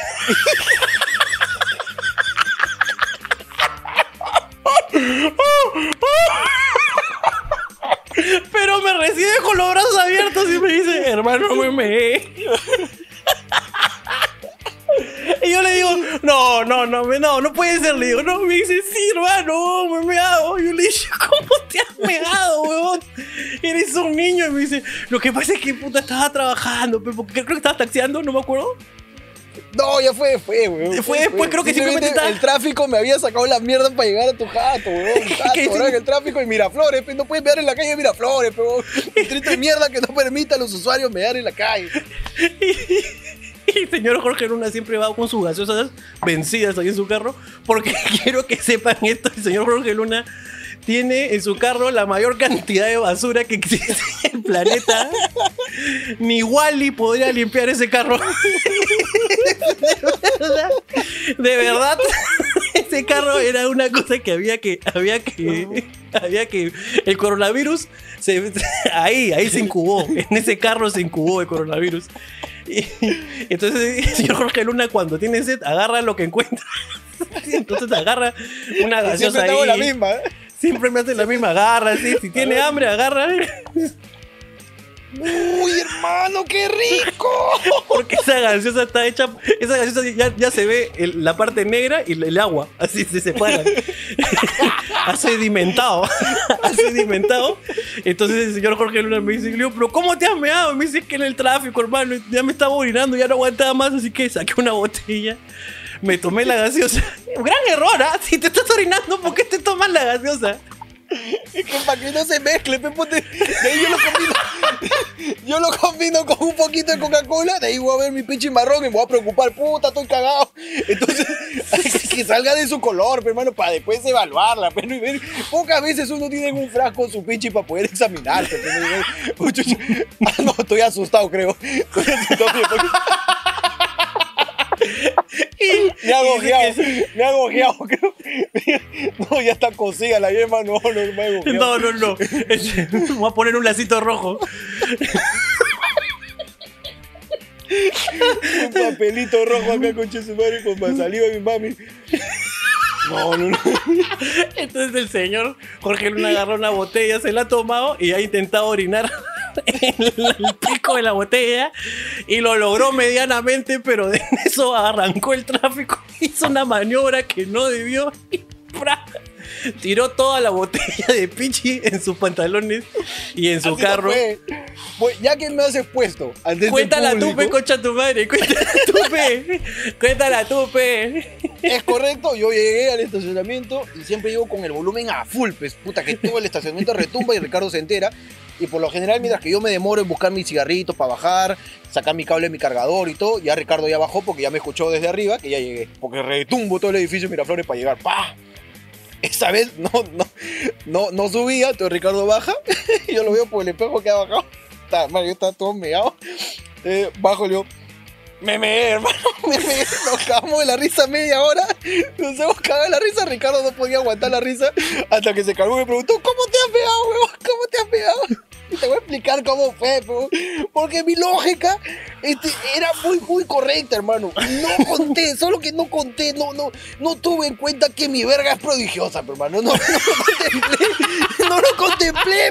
S1: Pero me recibe con los brazos abiertos y me dice, hermano, me me. Y yo le digo, no, no, no, no, no puede ser. Le digo, no, me dice, sí, hermano, me meado. Yo le dije, ¿cómo te has meado, huevón? Eres un niño. Y me dice, lo que pasa es que puta estaba trabajando, pero porque creo que estabas taxiando, no me acuerdo.
S2: No, ya fue después, weón.
S1: Fue después, creo que simplemente estaba-
S2: El tráfico me había sacado la mierda para llegar a tu jato, weón. El tráfico en Miraflores, pe, no puedes mear en la calle de Miraflores, pero distrito de mierda que no permite a los usuarios mear en la calle.
S1: El señor Jorge Luna siempre va con sus gaseosas vencidas ahí en su carro, porque quiero que sepan esto, el señor Jorge Luna tiene en su carro la mayor cantidad de basura que existe en el planeta. Ni Wally podría limpiar ese carro. De verdad, ese carro era una cosa que había que, había que, había que, el coronavirus, se, ahí, ahí se incubó, en ese carro se incubó el coronavirus. Y, entonces, el señor Jorge Luna, cuando tiene sed, agarra lo que encuentra. Entonces agarra una gaseosa
S2: siempre
S1: ahí.
S2: estamos la misma, ¿eh?
S1: Siempre me hace la misma, agarra, sí. Si tiene hambre, agarra.
S2: Uy, hermano, qué rico.
S1: Porque esa gaseosa está hecha. Esa gaseosa ya, ya se ve la parte negra y el, agua. Así se separan. ha sedimentado. ha sedimentado. Entonces el señor Jorge Luna me dice: ¿pero cómo te has meado? Me dice que en el tráfico, hermano. Ya me estaba orinando, ya no aguantaba más. Así que saqué una botella. Me tomé la gaseosa. Gran error, ¿ah? Si te estás orinando, ¿por qué te tomas la gaseosa?
S2: Es que para que no se mezcle, de ahí yo lo combino. Yo lo combino con un poquito de Coca-Cola, de ahí voy a ver mi pinche marrón y me voy a preocupar, puta, estoy cagado. Entonces, que salga de su color, hermano, para después evaluarla, pero y ver. Pocas veces uno tiene en un frasco su pinche para poder examinarse. pe, ¿no? Y ver, uy, chucha. Ah, no, estoy asustado, creo. Estoy asustado, porque- Me ha gojeado, me ha gojeado, creo. No, ya está cosida la yema, no, no.
S1: No, no, no. Voy a poner un lacito rojo.
S2: Un papelito rojo acá con su madre con saliva de mi mami. No, no, no.
S1: Entonces el señor Jorge Luna agarró una botella, se la ha tomado y ha intentado orinar en el pico de la botella y lo logró medianamente, pero de eso arrancó el tráfico, hizo una maniobra que no debió y. tiró toda la botella de Pichi en sus pantalones y en su
S2: Así
S1: carro.
S2: Pues, ya que me has expuesto este
S1: Cuéntala tú, pe, concha tu madre. Cuéntala tú, pe. Cuéntala tú, pe.
S2: Es correcto, yo llegué al estacionamiento y siempre llego con el volumen a full, pues puta que todo el estacionamiento retumba y Ricardo se entera. Y por lo general, mientras que yo me demoro en buscar mis cigarritos para bajar, sacar mi cable de mi cargador y todo, ya Ricardo ya bajó porque ya me escuchó desde arriba que ya llegué. Porque retumbo todo el edificio Miraflores para llegar. ¡Pah! Esa vez no, no, no, no subía, entonces Ricardo baja, yo lo veo por el espejo que ha bajado. Está, man, yo estaba todo meado. Eh, bajo, digo, me meé, hermano, me. Nos cagamos de la risa media hora. Nos hemos cagado de la risa. Ricardo no podía aguantar la risa hasta que se calmó y me preguntó, ¿cómo te has pegado, huevón? ¿Cómo te has pegado? Y te voy a explicar cómo fue, huevón. porque mi lógica este, era muy, muy correcta, hermano. No conté, solo que no conté, no, no, no tuve en cuenta que mi verga es prodigiosa, pero, hermano. No, no lo contemplé, no lo contemplé.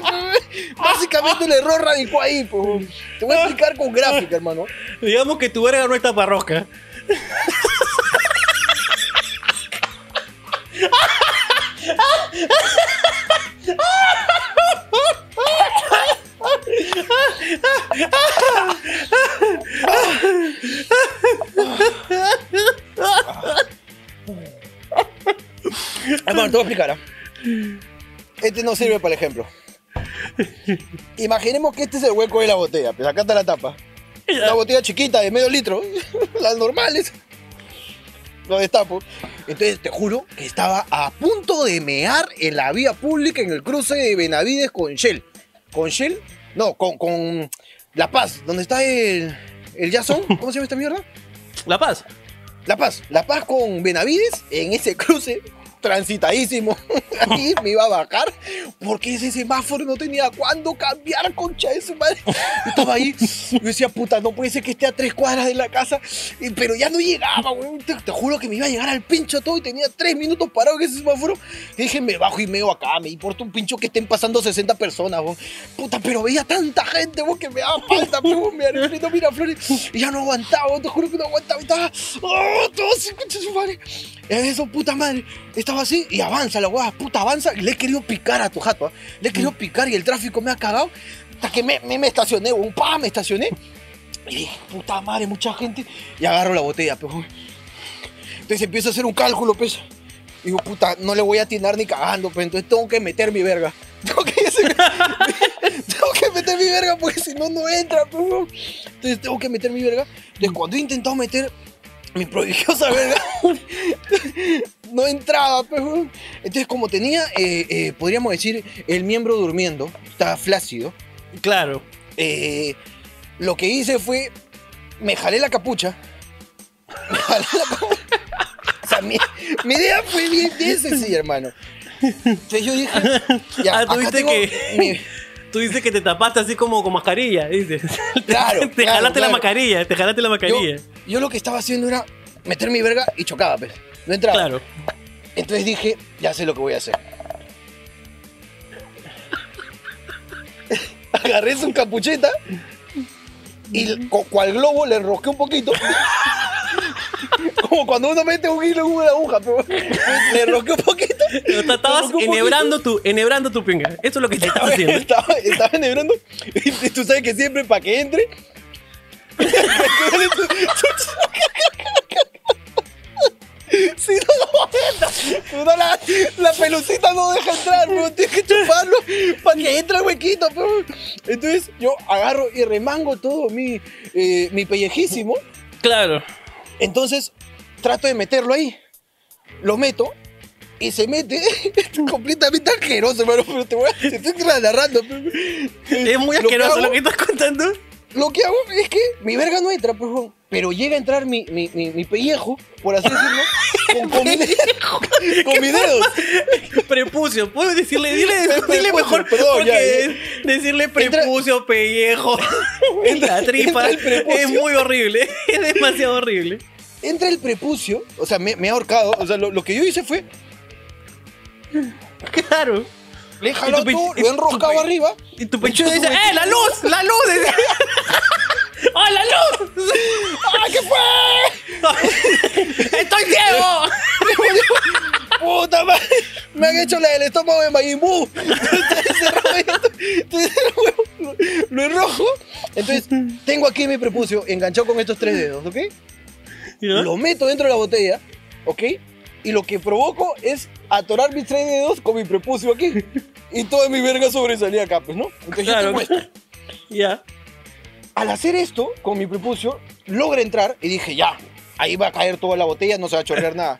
S2: Básicamente el error radicó ahí, huevón. Te voy a explicar con gráfica, hermano.
S1: Digamos que tu verga no está parrosca.
S2: Hermano, te voy a explicar. ¿ah? Este no sirve para el ejemplo. Imaginemos que este es el hueco de la botella. Pues acá está la tapa. Una botella chiquita de medio litro. Las normales. Lo destapo. Entonces te juro que estaba a punto de mear en la vía pública en el cruce de Benavides con Shell. ¿Con Shell? No, con, con La Paz, donde está el, el Jason. ¿Cómo se llama esta mierda?
S1: La Paz.
S2: La Paz, La Paz con Benavides en ese cruce transitadísimo. Ahí me iba a bajar porque ese semáforo no tenía cuándo cambiar, concha de su madre. Estaba ahí, yo decía, puta, no puede ser que esté a tres cuadras de la casa, pero ya no llegaba, weón. Te, juro que me iba a llegar al pincho todo y tenía tres minutos parado en ese semáforo. Y dije, me bajo y meo acá, me importa un pincho que estén pasando 60 personas, weón. Puta, pero veía tanta gente, weón, que me daba falta, weón, me arrepiento, mira, Flores. Y ya no aguantaba, weón, te juro que no aguantaba. Estaba, oh, todo así, concha de su madre. Eso, puta madre. Estaba así y avanza la weá, puta, avanza. Y le he querido picar a tu jato, ¿ah? Le he querido picar y el tráfico me ha cagado. Hasta que me, me, me estacioné, un pa, me estacioné. Y dije, puta madre, mucha gente. Y agarro la botella, pues. Entonces empiezo a hacer un cálculo, pues. Digo, puta, no le voy a atinar ni cagando, pues. Entonces tengo que meter mi verga. Tengo que, tengo que meter mi verga porque si no, no entra, pues. Entonces tengo que meter mi verga. Entonces cuando he intentado meter mi prodigiosa verga, no entraba, pues. weón. Entonces como tenía, eh, eh, podríamos decir, el miembro durmiendo, estaba flácido.
S1: Claro.
S2: Eh, lo que hice fue, me jalé la capucha. Me jalé la capucha. O sea, mi, mi idea fue bien, bien sencilla, hermano. Entonces yo dije, ya,
S1: Ah, tú
S2: acá
S1: viste
S2: tengo
S1: que-
S2: mi-
S1: Tú dices que te tapaste así como con mascarilla, dices.
S2: Claro,
S1: te
S2: claro,
S1: jalaste la mascarilla, te jalaste la
S2: yo,
S1: mascarilla.
S2: yo lo que estaba haciendo era meter mi verga y chocaba, pues. No entraba.
S1: Claro.
S2: Entonces dije, ya sé lo que voy a hacer. Agarré su capucheta y cual globo le enrosqué un poquito. Como cuando uno mete un hilo en una aguja, pero le enrosqué un poquito.
S1: Pero estabas enhebrando tu, enhebrando tu pinga. Eso es lo que estabas
S2: Estaba,
S1: haciendo.
S2: estaba, estaba enhebrando. Y tú sabes que siempre para que entre. Si no, no entra. La, la pelucita no deja entrar, pero tienes que chuparlo para que entre el huequito. pero. Entonces yo agarro y remango todo mi, eh, mi pellejísimo.
S1: Claro.
S2: Entonces trato de meterlo ahí. Lo meto y se mete completamente asqueroso, hermano. Pero te voy a. Te estoy narrando. pero-
S1: Es muy
S2: Lo que
S1: asqueroso lo que estás contando.
S2: Lo que hago es que mi verga no entra, pues, weón, pero llega a entrar mi, mi, mi, mi pellejo, por así decirlo, con, con, mi- con mis dedos.
S1: Prepucio. ¿Puedes decirle? Dile, dile mejor.
S2: perdón,
S1: porque
S2: ya,
S1: decirle prepucio, pellejo,
S2: Entra-
S1: la tripa
S2: entra el prepucio.
S1: es muy horrible. Es demasiado horrible.
S2: entra el prepucio, o sea, me, me ha ahorcado. O sea, lo, lo que yo hice fue,
S1: Claro.
S2: Le
S1: y
S2: lo he enroscado arriba.
S1: Y tu pecho dice, ¡eh, la luz! ¡La luz! ¡Oh, la luz!
S2: ¡Ah, qué fue!
S1: ¡Estoy ciego!
S2: ¡Puta madre! Me han hecho la del estómago de Majin Buu. Entonces, lo, enrojo. Entonces, tengo aquí mi prepucio enganchado con estos tres dedos, ¿ok? Lo meto dentro de la botella, ¿ok? Y lo que provoco es atorar mis tres dedos con mi prepucio aquí. Y toda mi verga sobresalía acá, pues, ¿no? Entonces
S1: Claro.
S2: yo tengo.
S1: Ya.
S2: Al hacer esto con mi prepucio, logra entrar y dije, ya, ahí va a caer toda la botella, no se va a chorrear nada.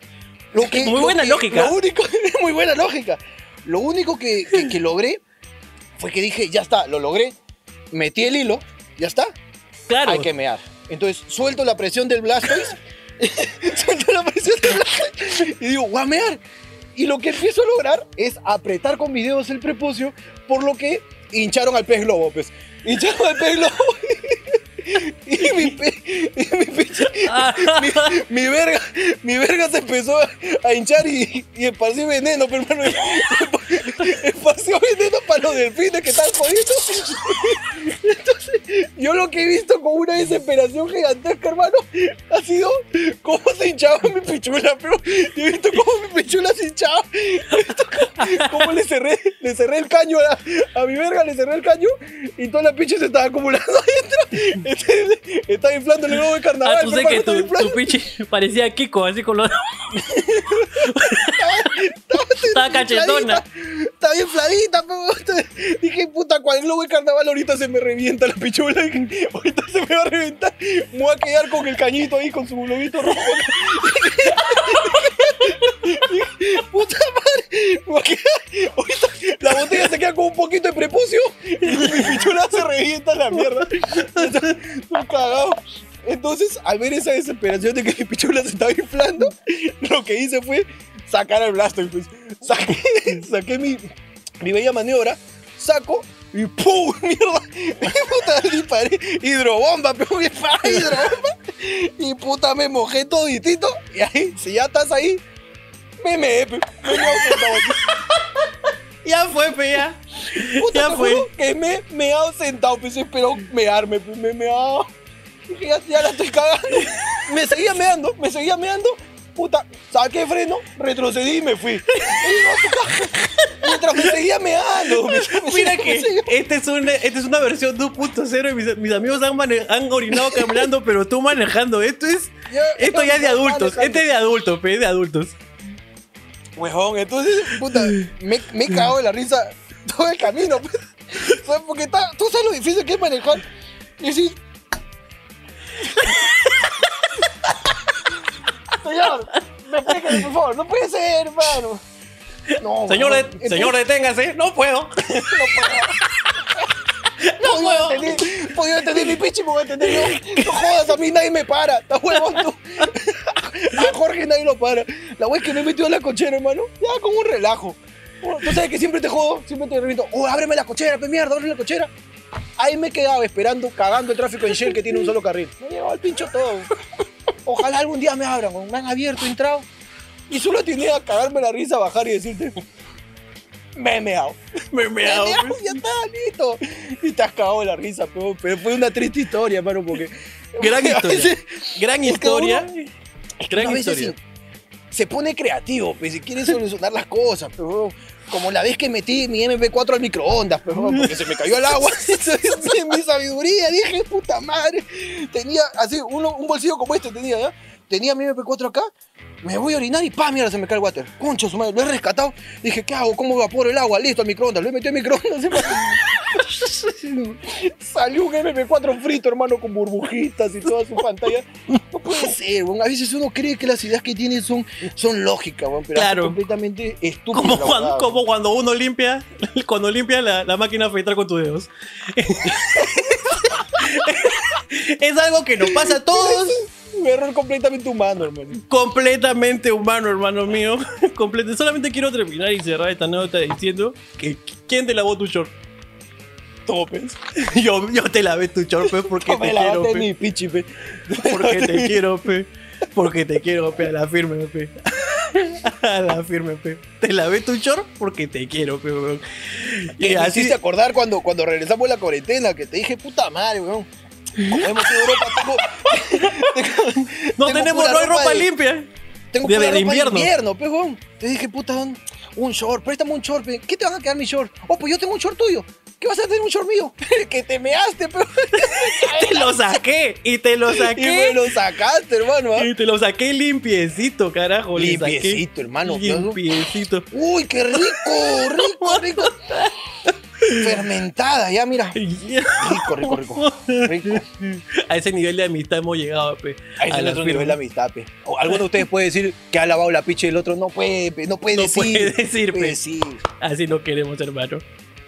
S2: Lo que-
S1: Muy
S2: lo
S1: buena
S2: que-
S1: lógica.
S2: Lo único, muy buena lógica. Lo único que, que- que logré fue que dije, ya está, lo logré. Metí el hilo, ya está,
S1: Claro.
S2: hay que mear. Entonces suelto la presión del Blastoise, suelto la presión del Blastoise y digo, voy a mear. Y lo que empiezo a lograr es apretar con mis dedos el prepucio, por lo que hincharon al pez globo, pues. Hincharon al pez globo. Y mi, pe- y mi mi, verga, mi verga se empezó a, hinchar y, y esparcí veneno, pero hermano, esparció veneno para los delfines que están jodidos. Entonces, yo lo que he visto con una desesperación gigantesca, hermano, ha sido cómo se hinchaba mi pichula, pero yo he visto cómo mi pichula se hinchaba, he visto cómo, cómo le cerré, le cerré el caño a, a mi verga, le cerré el caño y toda la pinche se estaba acumulando adentro. Entonces, estaba inflando el globo de carnaval.
S1: Ah, tú sé
S2: hermano,
S1: que
S2: estaba
S1: tu,
S2: inflando.
S1: tu pinche parecía Kiko, así con los... Estaba cachetona.
S2: Está bien fladita, pero dije, puta, cual globo de carnaval ahorita se me revienta la pichula. Ahorita se me va a reventar. Me voy a quedar con el cañito ahí, con su globito rojo. Puta madre, me voy a quedar. Ahorita la botella se queda con un poquito de prepucio y mi pichula se revienta la mierda. Estoy cagado. Entonces, al ver esa desesperación de que mi pichula se estaba inflando, lo que hice fue sacar al Blastoise. Pues. Saqué, saqué mi, mi bella maniobra, saco y ¡pum! ¡Mierda! puta, disparé hidrobomba, pero para hidrobomba. Y puta, me mojé toditito. Y ahí, si ya estás ahí, me me, me, me.
S1: Ya fue, pe, ya.
S2: Puta,
S1: Ya fue.
S2: que me, me he ausentado, pues espero mearme, pues me he meado. Dije, ya, ya la estoy cagando. Me seguía meando, me seguía meando. Puta, saqué freno, retrocedí y me fui. Mientras me seguía meando.
S1: Mira que esta es una, esta es una versión 2.0 y mis, mis amigos han, han orinado caminando, pero tú manejando. Esto es, esto ya es de adultos.
S2: manejando.
S1: Este es de adultos, pe, es de adultos.
S2: Huevón, entonces, puta, me, me he cagado de la risa todo el camino. pues. ¿Sabes? Porque está, tú sabes lo difícil que es manejar. Y decir. Señor, explíqueme, por favor. No puede ser, hermano. No,
S1: Señor, de- señor, deténgase. No puedo.
S2: No puedo entender, podía entender mi pichi, puedo entender yo. No jodas, a mí nadie me para. Está huevón tú. A Jorge nadie lo para. La wea es que me metió en la cochera, hermano. Ya con un relajo. Tú sabes que siempre te jodo, siempre te reviento. Oh, ábreme la cochera, pe mierda, ábreme la cochera. Ahí me quedaba esperando, cagando el tráfico en Shell que tiene un solo carril. Me llegaba al pincho todo. Ojalá algún día me abran, me han abierto, entrado. Y solo tenía a cagarme la risa, bajar y decirte. Me he meado.
S1: Me he
S2: Me he
S1: meado,
S2: meado,
S1: pe.
S2: ya está, listo. Y te has cagado la risa, pero, pero fue una triste historia, hermano, porque.
S1: Gran historia.
S2: veces-
S1: Gran
S2: que
S1: historia.
S2: uno-
S1: Gran historia.
S2: se, se pone creativo, pues, si quiere solucionar las cosas, pero como la vez que metí mi MP4 al microondas, pero porque se me cayó el agua. En mi sabiduría dije, puta madre, tenía así uno, un bolsillo como este tenía, ¿ya? Tenía mi MP4 acá, me voy a orinar y pa, mierda, se me cae el water. Concha su madre, lo he rescatado. Dije, ¿qué hago? ¿Cómo evaporo el agua? Listo, al microondas. Lo he metido al microondas. Salió un MP4 frito, hermano, con burbujitas y toda su pantalla. No puede ser, weón. A veces uno cree que las ideas que tiene son, son lógicas, weón, pero
S1: Claro.
S2: son completamente estúpidas.
S1: Cuando, como cuando uno limpia, cuando limpia la, la máquina a afeitar con tus dedos. es algo que nos pasa a todos.
S2: Un error completamente humano, hermano.
S1: completamente humano, hermano mío. Solamente quiero terminar y cerrar esta nota diciendo que ¿quién te lavó tu short?
S2: Topes.
S1: Yo, yo te lavé tu short, pe, porque
S2: No
S1: te quiero, pe.
S2: mi pichi, pe.
S1: Porque te quiero, pe. Porque te quiero, pe. A la firme, pe. A la firme, pe. Te lavé tu short porque te quiero, pe, weón.
S2: Y me hiciste acordar cuando, cuando regresamos de la cuarentena, que te dije, puta madre, weón. Como hemos ido a Europa, tengo,
S1: No tenemos, no hay ropa
S2: de-
S1: limpia.
S2: Tengo
S1: de- de
S2: ropa
S1: invierno.
S2: de invierno, pe, weón. Te dije, puta, un, short, préstame un short, pe. ¿Qué te van a quedar mi short? Oh, pues yo tengo un short tuyo. ¿Qué vas a tener un short mío? que te measte, pe.
S1: Te lo saqué y te lo
S2: Y me
S1: saqué.
S2: lo sacaste, hermano. ¿ah?
S1: Y te lo saqué limpiecito, carajo. saqué
S2: Limpiecito, hermano.
S1: Limpiecito.
S2: Uy, qué rico, rico, rico. Fermentada, ya, mira. Rico, rico, rico. Rico.
S1: A ese nivel de amistad hemos llegado, pe. A
S2: es
S1: la
S2: otro nivel de amistad, pe. O alguno de ustedes puede decir que ha lavado la picha y el otro no puede, pe, no puede
S1: No
S2: decir.
S1: puede decir, pe.
S2: decir.
S1: Así no queremos, hermano.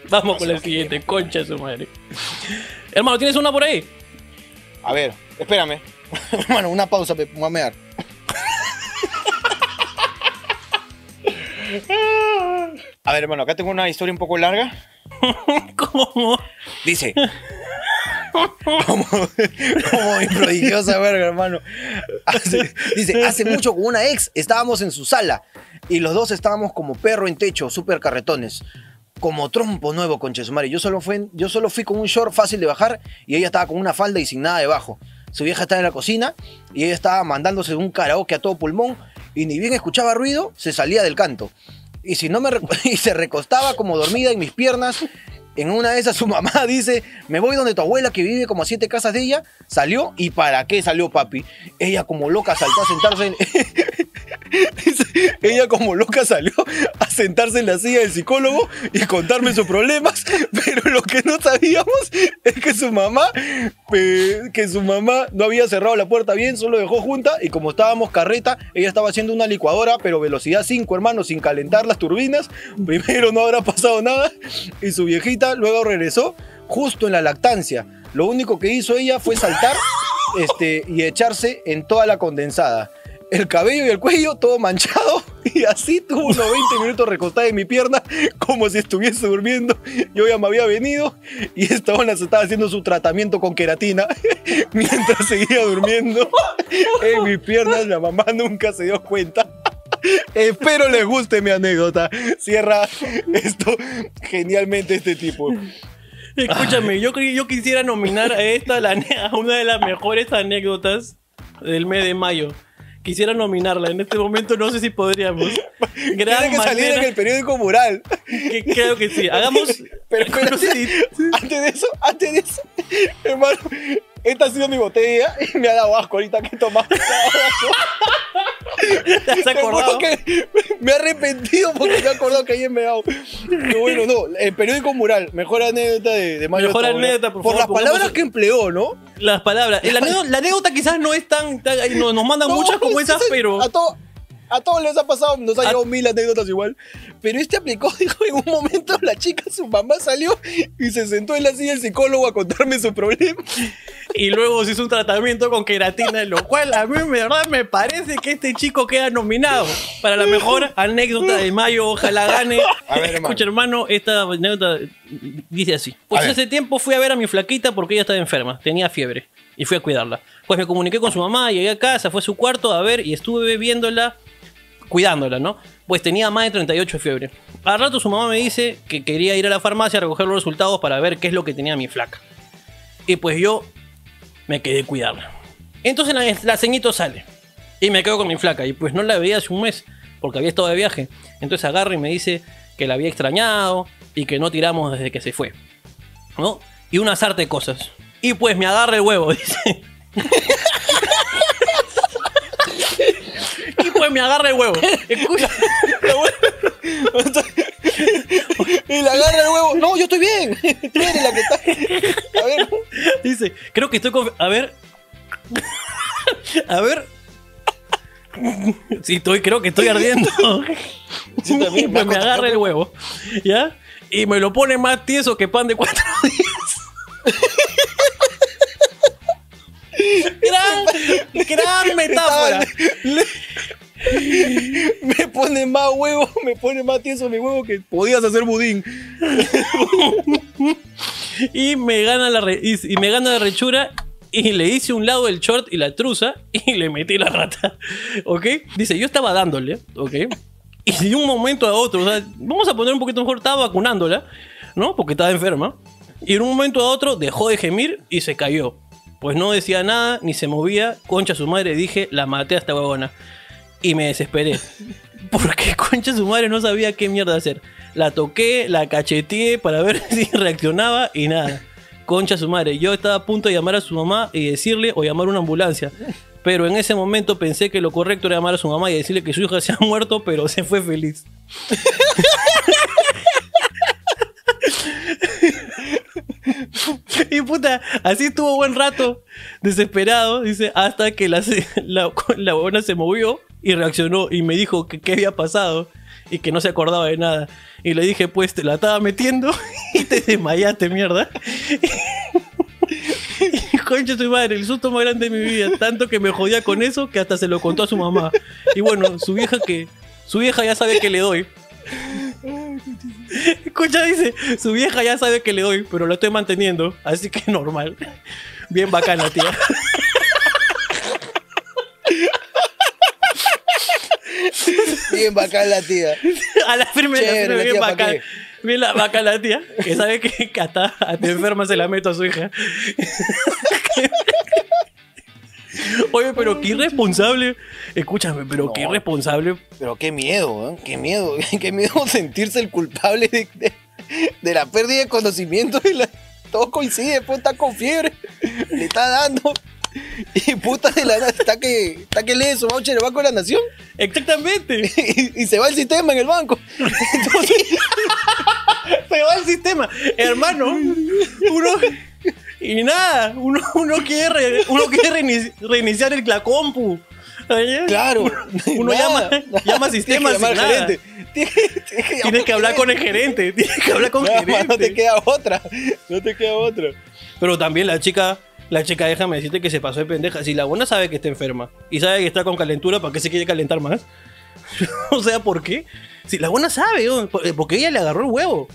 S1: Vamos con la
S2: no
S1: siguiente, concha de su madre. Hermano, ¿tienes una por ahí?
S2: A ver, espérame. Hermano, una pausa, pe, voy a mear. A ver, hermano, acá tengo una historia un poco larga.
S1: ¿Cómo?
S2: Dice. como, como prodigiosa verga, hermano. Dice, hace mucho con una ex estábamos en su sala y los dos estábamos como perro en techo, súper carretones. Como trompo nuevo con Chesumari. Yo solo, fui, yo solo fui con un short fácil de bajar y ella estaba con una falda y sin nada debajo. Su vieja estaba en la cocina y ella estaba mandándose un karaoke a todo pulmón y ni bien escuchaba ruido, se salía del canto. Y, si no me y se recostaba como dormida en mis piernas. En una de esas su mamá dice, me voy donde tu abuela que vive como a siete casas de ella. Salió y ¿para qué salió papi? Ella como loca saltó a sentarse en... Ella como loca salió a sentarse en la silla del psicólogo y contarme sus problemas, pero lo que no sabíamos es que su mamá, eh, que su mamá no había cerrado la puerta bien, solo dejó junta y como estábamos carreta, ella estaba haciendo una licuadora, pero velocidad 5, hermano, sin calentar las turbinas. Primero no habrá pasado nada y su viejita luego regresó justo en la lactancia. Lo único que hizo ella fue saltar este, y echarse en toda la condensada. El cabello y el cuello todo manchado y así tuvo unos 20 minutos recostada en mi pierna como si estuviese durmiendo. Yo ya me había venido y esta ona se estaba haciendo su tratamiento con queratina mientras seguía durmiendo en mis piernas. La mamá nunca se dio cuenta. Espero les guste mi anécdota. Cierra esto genialmente este tipo.
S1: Escúchame, yo, yo quisiera nominar a esta la a una de las mejores anécdotas del mes de mayo. Quisiera nominarla. En este momento no sé si podríamos. Gran
S2: Tiene que salir en el periódico mural.
S1: que creo que sí. Hagamos.
S2: Pero, pero
S1: si-
S2: antes de eso, antes de eso, hermano, esta ha sido mi botella y me ha dado asco ahorita que he tomado.
S1: ¿Te has acordado?
S2: que me he arrepentido porque me he acordado que ayer me he dado. Pero bueno, no, el periódico mural, mejor anécdota de, de Mayo
S1: Mejor
S2: Tauro.
S1: anécdota, por
S2: Por
S1: favor,
S2: las palabras que empleó, ¿no?
S1: Las palabras. La anécdota, la anécdota quizás no es tan. tan- ay, no, nos mandan
S2: No,
S1: muchas como esas, pero.
S2: A, to- a todos les ha pasado, nos ha llegado mil anécdotas igual. Pero este aplicó, dijo, en un momento la chica, su mamá salió y se sentó en la silla del psicólogo a contarme su problema.
S1: Y luego se hizo un tratamiento con queratina, lo cual a mí de verdad me parece que este chico queda nominado para la mejor anécdota de mayo. Ojalá gane.
S2: A ver, hermano.
S1: Escucha, hermano, esta anécdota dice así. Pues
S2: A ver.
S1: hace tiempo fui a ver a mi flaquita porque ella estaba enferma, tenía fiebre. Y fui a cuidarla. Pues me comuniqué con su mamá, llegué a casa, fue a su cuarto a ver y estuve viéndola, cuidándola, ¿no? Pues tenía más de 38 de fiebre. Al rato su mamá me dice que quería ir a la farmacia a recoger los resultados para ver qué es lo que tenía mi flaca. Y pues yo me quedé cuidarla. Entonces la, la ceñito sale y me quedo con mi flaca y pues no la veía hace un mes porque había estado de viaje. Entonces agarra y me dice que la había extrañado y que no tiramos desde que se fue. ¿No? Y una sarta de cosas. Y pues me agarra el huevo, dice. y pues me agarra el huevo. Escucha.
S2: Y le agarra el huevo. No, yo estoy bien. Tú eres la que está.
S1: Dice, creo que estoy con... A ver. A ver. Sí, estoy, creo que estoy ardiendo.
S2: Sí, también,
S1: pues me
S2: Marco,
S1: agarra el huevo. ¿Ya? Y me lo pone más tieso que pan de cuatro días. gran, gran metáfora.
S2: Me pone más huevo, me pone más tieso mi huevo que podías hacer budín.
S1: y me gana la re- y, me gana la rechura y le hice un lado del short y la truza y le metí la rata. ¿Ok? Dice, yo estaba dándole, ¿ok? Y de un momento a otro, o sea, vamos a poner un poquito mejor, estaba vacunándola, ¿no? Porque estaba enferma. Y en un momento a otro dejó de gemir y se cayó. Pues no decía nada, ni se movía. Concha su madre, dije, la maté a esta huevona. Y me desesperé. Porque concha su madre no sabía qué mierda hacer. La toqué, la cacheteé para ver si reaccionaba y nada. Concha su madre. Yo estaba a punto de llamar a su mamá y decirle o llamar una ambulancia. Pero en ese momento pensé que lo correcto era llamar a su mamá y decirle que su hija se ha muerto, pero se fue feliz. Y puta, así estuvo buen rato, desesperado, dice, hasta que la, la, la huevona se movió y reaccionó y me dijo que qué había pasado y que no se acordaba de nada. Y le dije, pues te la estaba metiendo y te desmayaste, mierda. Y concha tu madre, el susto más grande de mi vida, tanto que me jodía con eso que hasta se lo contó a su mamá. Y bueno, su vieja que su vieja ya sabe que le doy. Escucha, dice, su vieja ya sabe que le doy, pero lo estoy manteniendo, así que normal. Bien bacana, tía.
S2: Bien bacán la tía.
S1: A la firme, a la
S2: Chévere,
S1: firme,
S2: la
S1: bien
S2: tía, ¿pa'
S1: bacana.
S2: qué?
S1: Bien la bacana la tía, que sabe que, que hasta, hasta enferma se la meto a su hija. Oye, pero qué irresponsable. Escúchame, pero qué
S2: No.
S1: irresponsable.
S2: Pero qué miedo, ¿eh? Qué miedo. Qué miedo sentirse el culpable de, de- de la pérdida de conocimiento. Y la- todo coincide, pues está con fiebre. Le está dando. Y puta de la nada, está que, está que lee su voucher el Banco de la Nación.
S1: Exactamente.
S2: Y, y se va el sistema en el banco. Entonces,
S1: Se va el sistema. Hermano, uno. Y nada, uno, uno quiere, re- uno quiere reinici- reiniciar el, la compu. ¿Oye?
S2: claro.
S1: Uno
S2: nada.
S1: llama, llama sistema
S2: Tienes que
S1: nada.
S2: gerente. Tienes, tienes que,
S1: Tienes que hablar con el gerente. Tienes que hablar con el gerente.
S2: no te queda otra. No te queda otra.
S1: Pero también la chica, la chica, déjame decirte que se pasó de pendeja. Si la buena sabe que está enferma y sabe que está con calentura, ¿para qué se quiere calentar más? o sea, ¿por qué? Si la buena sabe. Por- porque ella le agarró el huevo.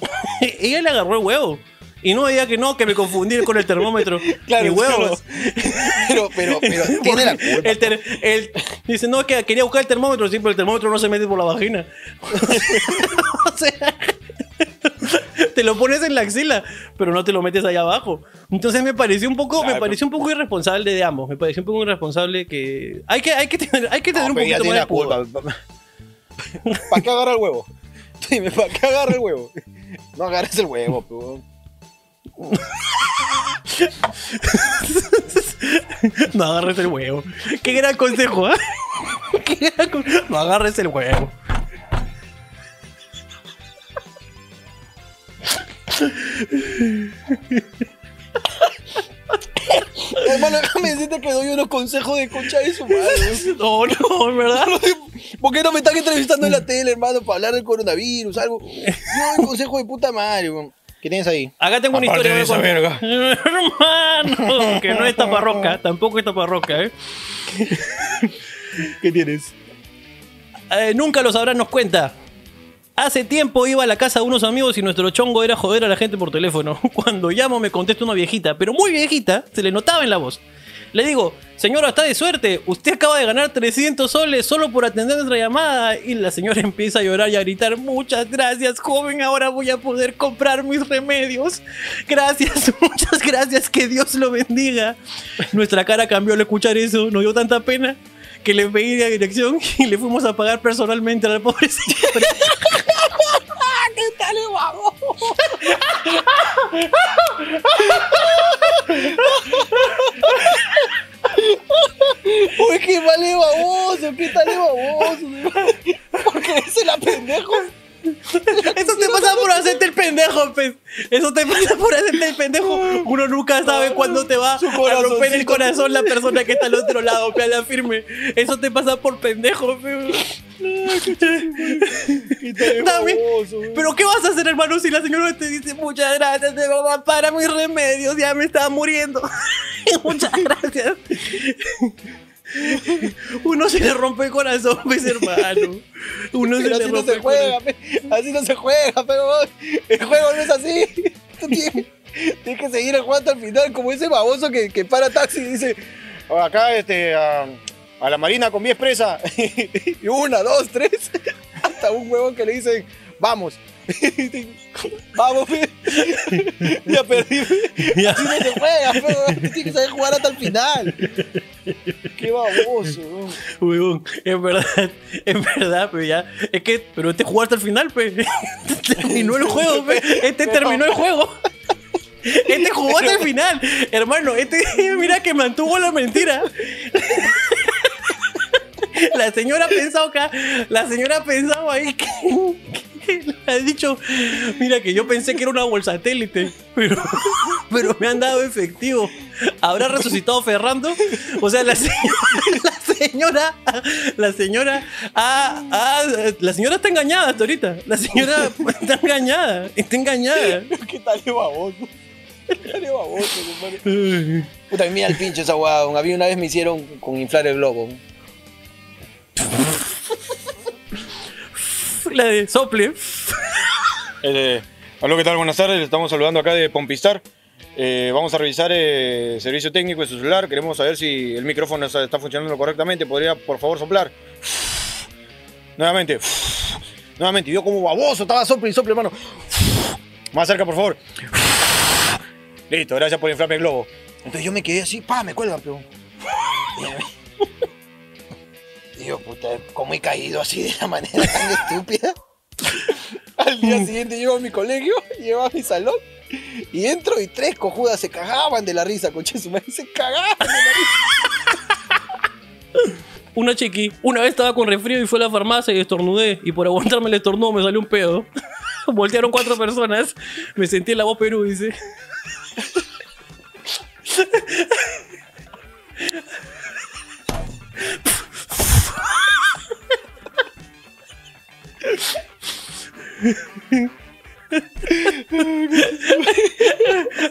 S1: ella le agarró el huevo. Y no diga que no, que me confundí con el termómetro.
S2: Claro,
S1: huevos.
S2: Pero, pero, pero, tiene la culpa.
S1: El ter- el- dice, no, que quería buscar el termómetro, sí, pero el termómetro no se mete por la vagina. o sea, te lo pones en la axila, pero no te lo metes allá abajo. Entonces me pareció un poco, me pareció un poco irresponsable de ambos. Me pareció un poco irresponsable que hay que, hay que tener, hay que tener
S2: No,
S1: un
S2: ella
S1: poquito más de
S2: culpa. ¿Para qué agarra el huevo? Dime, ¿para qué agarra el huevo? No agarres el huevo.
S1: No agarres el huevo. Qué gran consejo. Qué gran con- No agarres el huevo.
S2: Hermano, déjame decirte que doy unos consejos de concha de su madre.
S1: No, no, en verdad.
S2: ¿Por qué no me están entrevistando en la tele, hermano, para hablar del coronavirus, algo? Yo doy consejos de puta madre, weón. ¿Qué tienes ahí?
S1: Acá tengo una
S2: Aparte
S1: historia.
S2: de esa
S1: Hermano, que no es taparroca, tampoco es taparroca, ¿eh?
S2: ¿Qué tienes?
S1: Eh, Nunca lo sabrán, nos cuenta. Hace tiempo iba a la casa de unos amigos y nuestro chongo era joder a la gente por teléfono. Cuando llamo me contesta una viejita, pero muy viejita, se le notaba en la voz. Le digo, señora, está de suerte, usted acaba de ganar 300 soles solo por atender nuestra llamada. Y la señora empieza a llorar y a gritar, muchas gracias, joven, ahora voy a poder comprar mis remedios. Gracias, muchas gracias, que Dios lo bendiga. Nuestra cara cambió al escuchar eso, nos dio tanta pena que le pedí la dirección y le fuimos a pagar personalmente a la pobrecita.
S2: ¿Qué tal, guapo? Uy, qué vale baboso, qué tal baboso. ¿Por qué ese la pendejo?
S1: Eso te pasa por hacerte el pendejo, pues. Eso te pasa por hacerte el pendejo. Uno nunca sabe cuándo te va a romper el corazón la persona que está al otro lado, pe, a la firme. Eso te pasa por pendejo, pe. Dame. Pero ¿qué vas a hacer, hermano, si la señora te dice muchas gracias de verdad para mis remedios? Ya me estaba muriendo. muchas gracias. Uno se le rompe el corazón, pues, hermano. Uno se le
S2: así no
S1: rompe
S2: se
S1: el
S2: juega,
S1: corazón.
S2: así no se juega, pero el juego no es así. Tú tienes- Tienes que seguir el juego hasta el final, como ese baboso que, que para taxi y dice, "Oh, acá este, a, a la Marina con mi expresa. y una, dos, tres. Hasta un huevón que le dicen, vamos. vamos, pe. ya perdí. pe.
S1: Ya.
S2: Así no se juega, huevón. Tienes que saber jugar hasta el final. Qué baboso. Huevón,
S1: en verdad, en verdad, pero ya. Es que, pero este jugó hasta el final, pe. terminó el juego, pe. Este terminó el juego. Este jugó hasta el final. Hermano, este, mira que mantuvo la mentira. La señora ha pensado acá, la señora ha pensado ahí que, ha dicho, mira que yo pensé que era una bolsa satélite, pero, pero me han dado efectivo. ¿Habrá resucitado Ferrando? O sea, la señora, la señora, la señora, ah, ah, la señora está engañada hasta ahorita. La señora está engañada, está engañada.
S2: ¿Qué tal de baboso? ¿Qué tal de baboso, compadre? Puta, mira el pinche esa hueá. A mí una vez me hicieron con inflar el globo.
S1: La de sople.
S3: Eh, Hola, ¿qué tal? Buenas tardes. Le estamos saludando acá de Pompistar. Eh, vamos a revisar el servicio técnico de su celular. Queremos saber si el micrófono está funcionando correctamente. ¿Podría, por favor, soplar? Nuevamente. Nuevamente. Yo como baboso estaba sople y sople, hermano. Más cerca, por favor. Listo, gracias por inflarme el globo.
S2: Entonces yo me quedé así, pa, me cuelgan, pero. Yo, puta, ¿cómo he caído así de la manera tan estúpida? Al día siguiente llego a mi colegio, llego a mi salón y entro y tres cojudas se cagaban de la risa, coche su madre, se cagaban de la risa.
S1: Una chiqui, una vez estaba con resfrío y fue a la farmacia y estornudé. Y por aguantarme el estornudo me salió un pedo. Voltearon cuatro personas. Me sentí en la voz Perú, dice.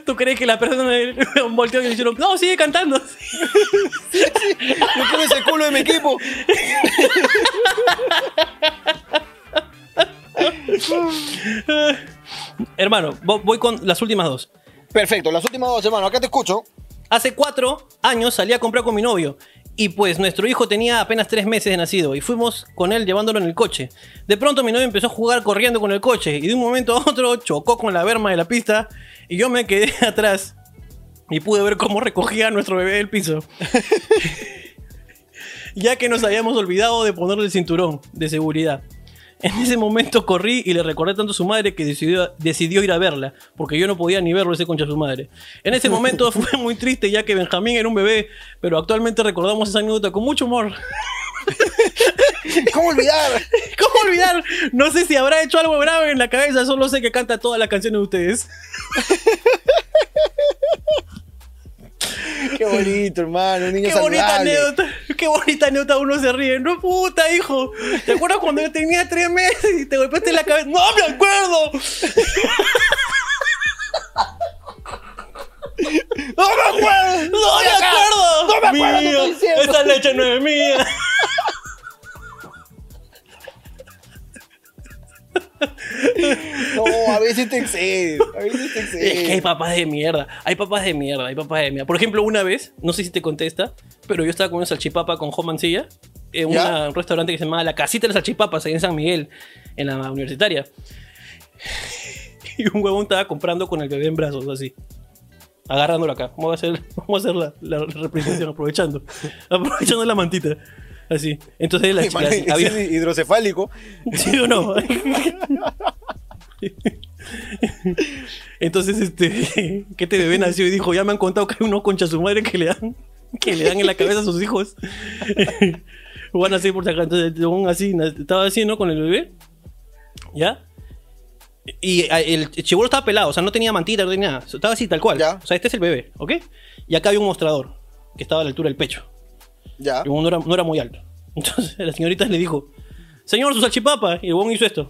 S1: ¿Tú crees que la persona volteó y le dijeron, no, sigue cantando?
S2: Yo quiero ese culo de mi equipo.
S1: Hermano, vo- voy con las últimas dos.
S2: Perfecto, las últimas dos, hermano, acá te escucho.
S1: Hace cuatro años salí a comprar con mi novio. Y pues nuestro hijo tenía apenas tres meses de nacido y fuimos con él llevándolo en el coche. De pronto mi novio empezó a jugar corriendo con el coche y de un momento a otro chocó con la berma de la pista y yo me quedé atrás y pude ver cómo recogía a nuestro bebé del piso. ya que nos habíamos olvidado de ponerle el cinturón de seguridad. En ese momento corrí y le recordé tanto a su madre que decidió, decidió ir a verla, porque yo no podía ni verlo ese concha de su madre. En ese momento fue muy triste ya que Benjamín era un bebé, pero actualmente recordamos esa anécdota con mucho humor.
S2: ¿Cómo olvidar?
S1: ¿Cómo olvidar? No sé si habrá hecho algo grave en la cabeza, solo sé que canta todas las canciones de ustedes.
S2: Qué bonito, hermano, un niño
S1: Qué bonita anécdota, qué bonita anécdota uno se ríe. No, puta, hijo. ¿Te acuerdas cuando yo tenía tres meses y te golpeaste en la cabeza? ¡No me acuerdo!
S2: ¡No me acuerdo!
S1: ¡No me acuerdo!
S2: ¡No me acuerdo!
S1: Esa leche no es mía.
S2: No, a veces te excedes. A veces te excedes.
S1: Es que hay papás de mierda. Hay papás de mierda. Hay papás de mierda. Por ejemplo, una vez, no sé si te contesta, pero yo estaba comiendo salchipapa con Jo Mancilla en una- un restaurante que se llamaba La Casita de las Salchipapas, ahí en San Miguel, en la universitaria. Y un huevón estaba comprando con el bebé en brazos, así. Agarrándolo acá. Vamos a hacer, vamos a hacer la, la representación, aprovechando. Aprovechando la mantita. Así. Entonces la chica así, había,
S2: hidrocefálico.
S1: ¿Sí o no? Entonces, este, que este bebé nació y dijo, ya me han contado que hay unos concha su madre que le dan, que le dan en la cabeza a sus hijos. Van a ser por acaso. Entonces, así, estaba así, ¿no? Con el bebé. ¿Ya? Y a- el chivolo estaba pelado, o sea, no tenía mantita, no tenía nada. Estaba así, tal cual.
S2: Ya.
S1: O sea, este es el bebé, ¿ok? Y acá había un mostrador que estaba a la altura del pecho.
S2: Ya.
S1: Y no era, no era muy alto. Entonces la señorita le dijo, señor, su salchipapa. Y el huevón hizo esto.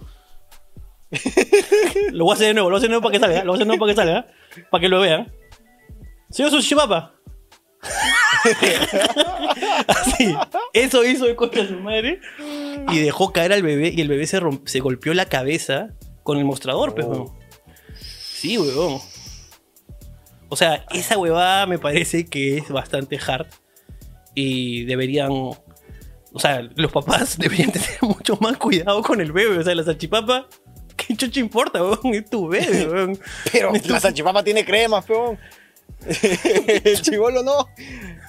S1: lo voy a hacer de nuevo, lo voy a hacer de nuevo para que salga. Lo voy a hacer de nuevo para que salga. Para que lo vean. Señor, su salchipapa. Así. Eso hizo el contra su madre. Y dejó caer al bebé. Y el bebé se, se golpeó la cabeza con el mostrador, pues, huevón. Sí, huevón. O sea, esa huevada me parece que es bastante hard. Y deberían. O sea, los papás deberían tener mucho más cuidado con el bebé. O sea, la salchipapa. ¿Qué chucha importa, weón? Es tu bebé, weón.
S2: Pero
S1: tu-
S2: la salchipapa tiene crema, peón. El chivolo no.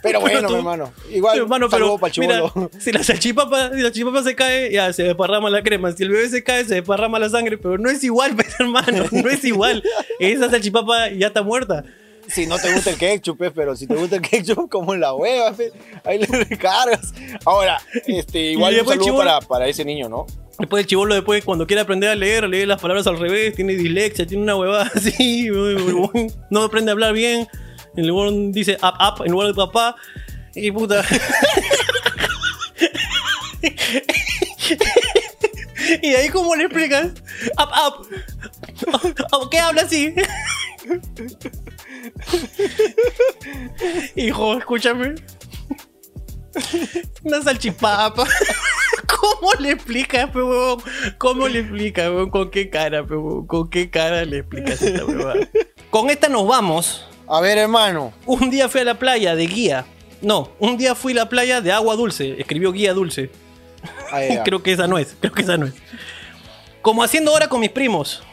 S2: Pero bueno,
S1: tú-
S2: mi hermano. Igual,
S1: Hermano, pero
S2: para el
S1: mira, si la salchipapa, si la salchipapa se cae, ya se desparrama la crema. Si el bebé se cae, se desparrama la sangre. Pero no es igual, pues, hermano. No es igual. Esa salchipapa ya está muerta.
S2: Si no te gusta el ketchup, pues, pero si te gusta el ketchup, como en la hueva, pues, ahí le recargas. Ahora, este, igual un saludo para, para ese niño, ¿no?
S1: Después el chivolo, después, cuando quiere aprender a leer, lee las palabras al revés, tiene dislexia, tiene una huevada así, no aprende a hablar bien. El huevón dice up, up en lugar de papá. Y puta. y ahí, ¿cómo le explicas? Up, up. ¿Qué habla así? Hijo, escúchame. Una salchipapa. ¿Cómo le explicas, pe, huevón? ¿Cómo le explicas, huevón? ¿Con qué cara, pe, huevón? ¿Con qué cara le explicas esta huevada? Con esta nos vamos.
S2: A ver, hermano.
S1: Un día fui a la playa de guía. No, un día fui a la playa de agua dulce. Escribió guía dulce.
S2: Ahí, ya.
S1: Creo que esa no es. Creo que esa no es. Como haciendo hora con mis primos.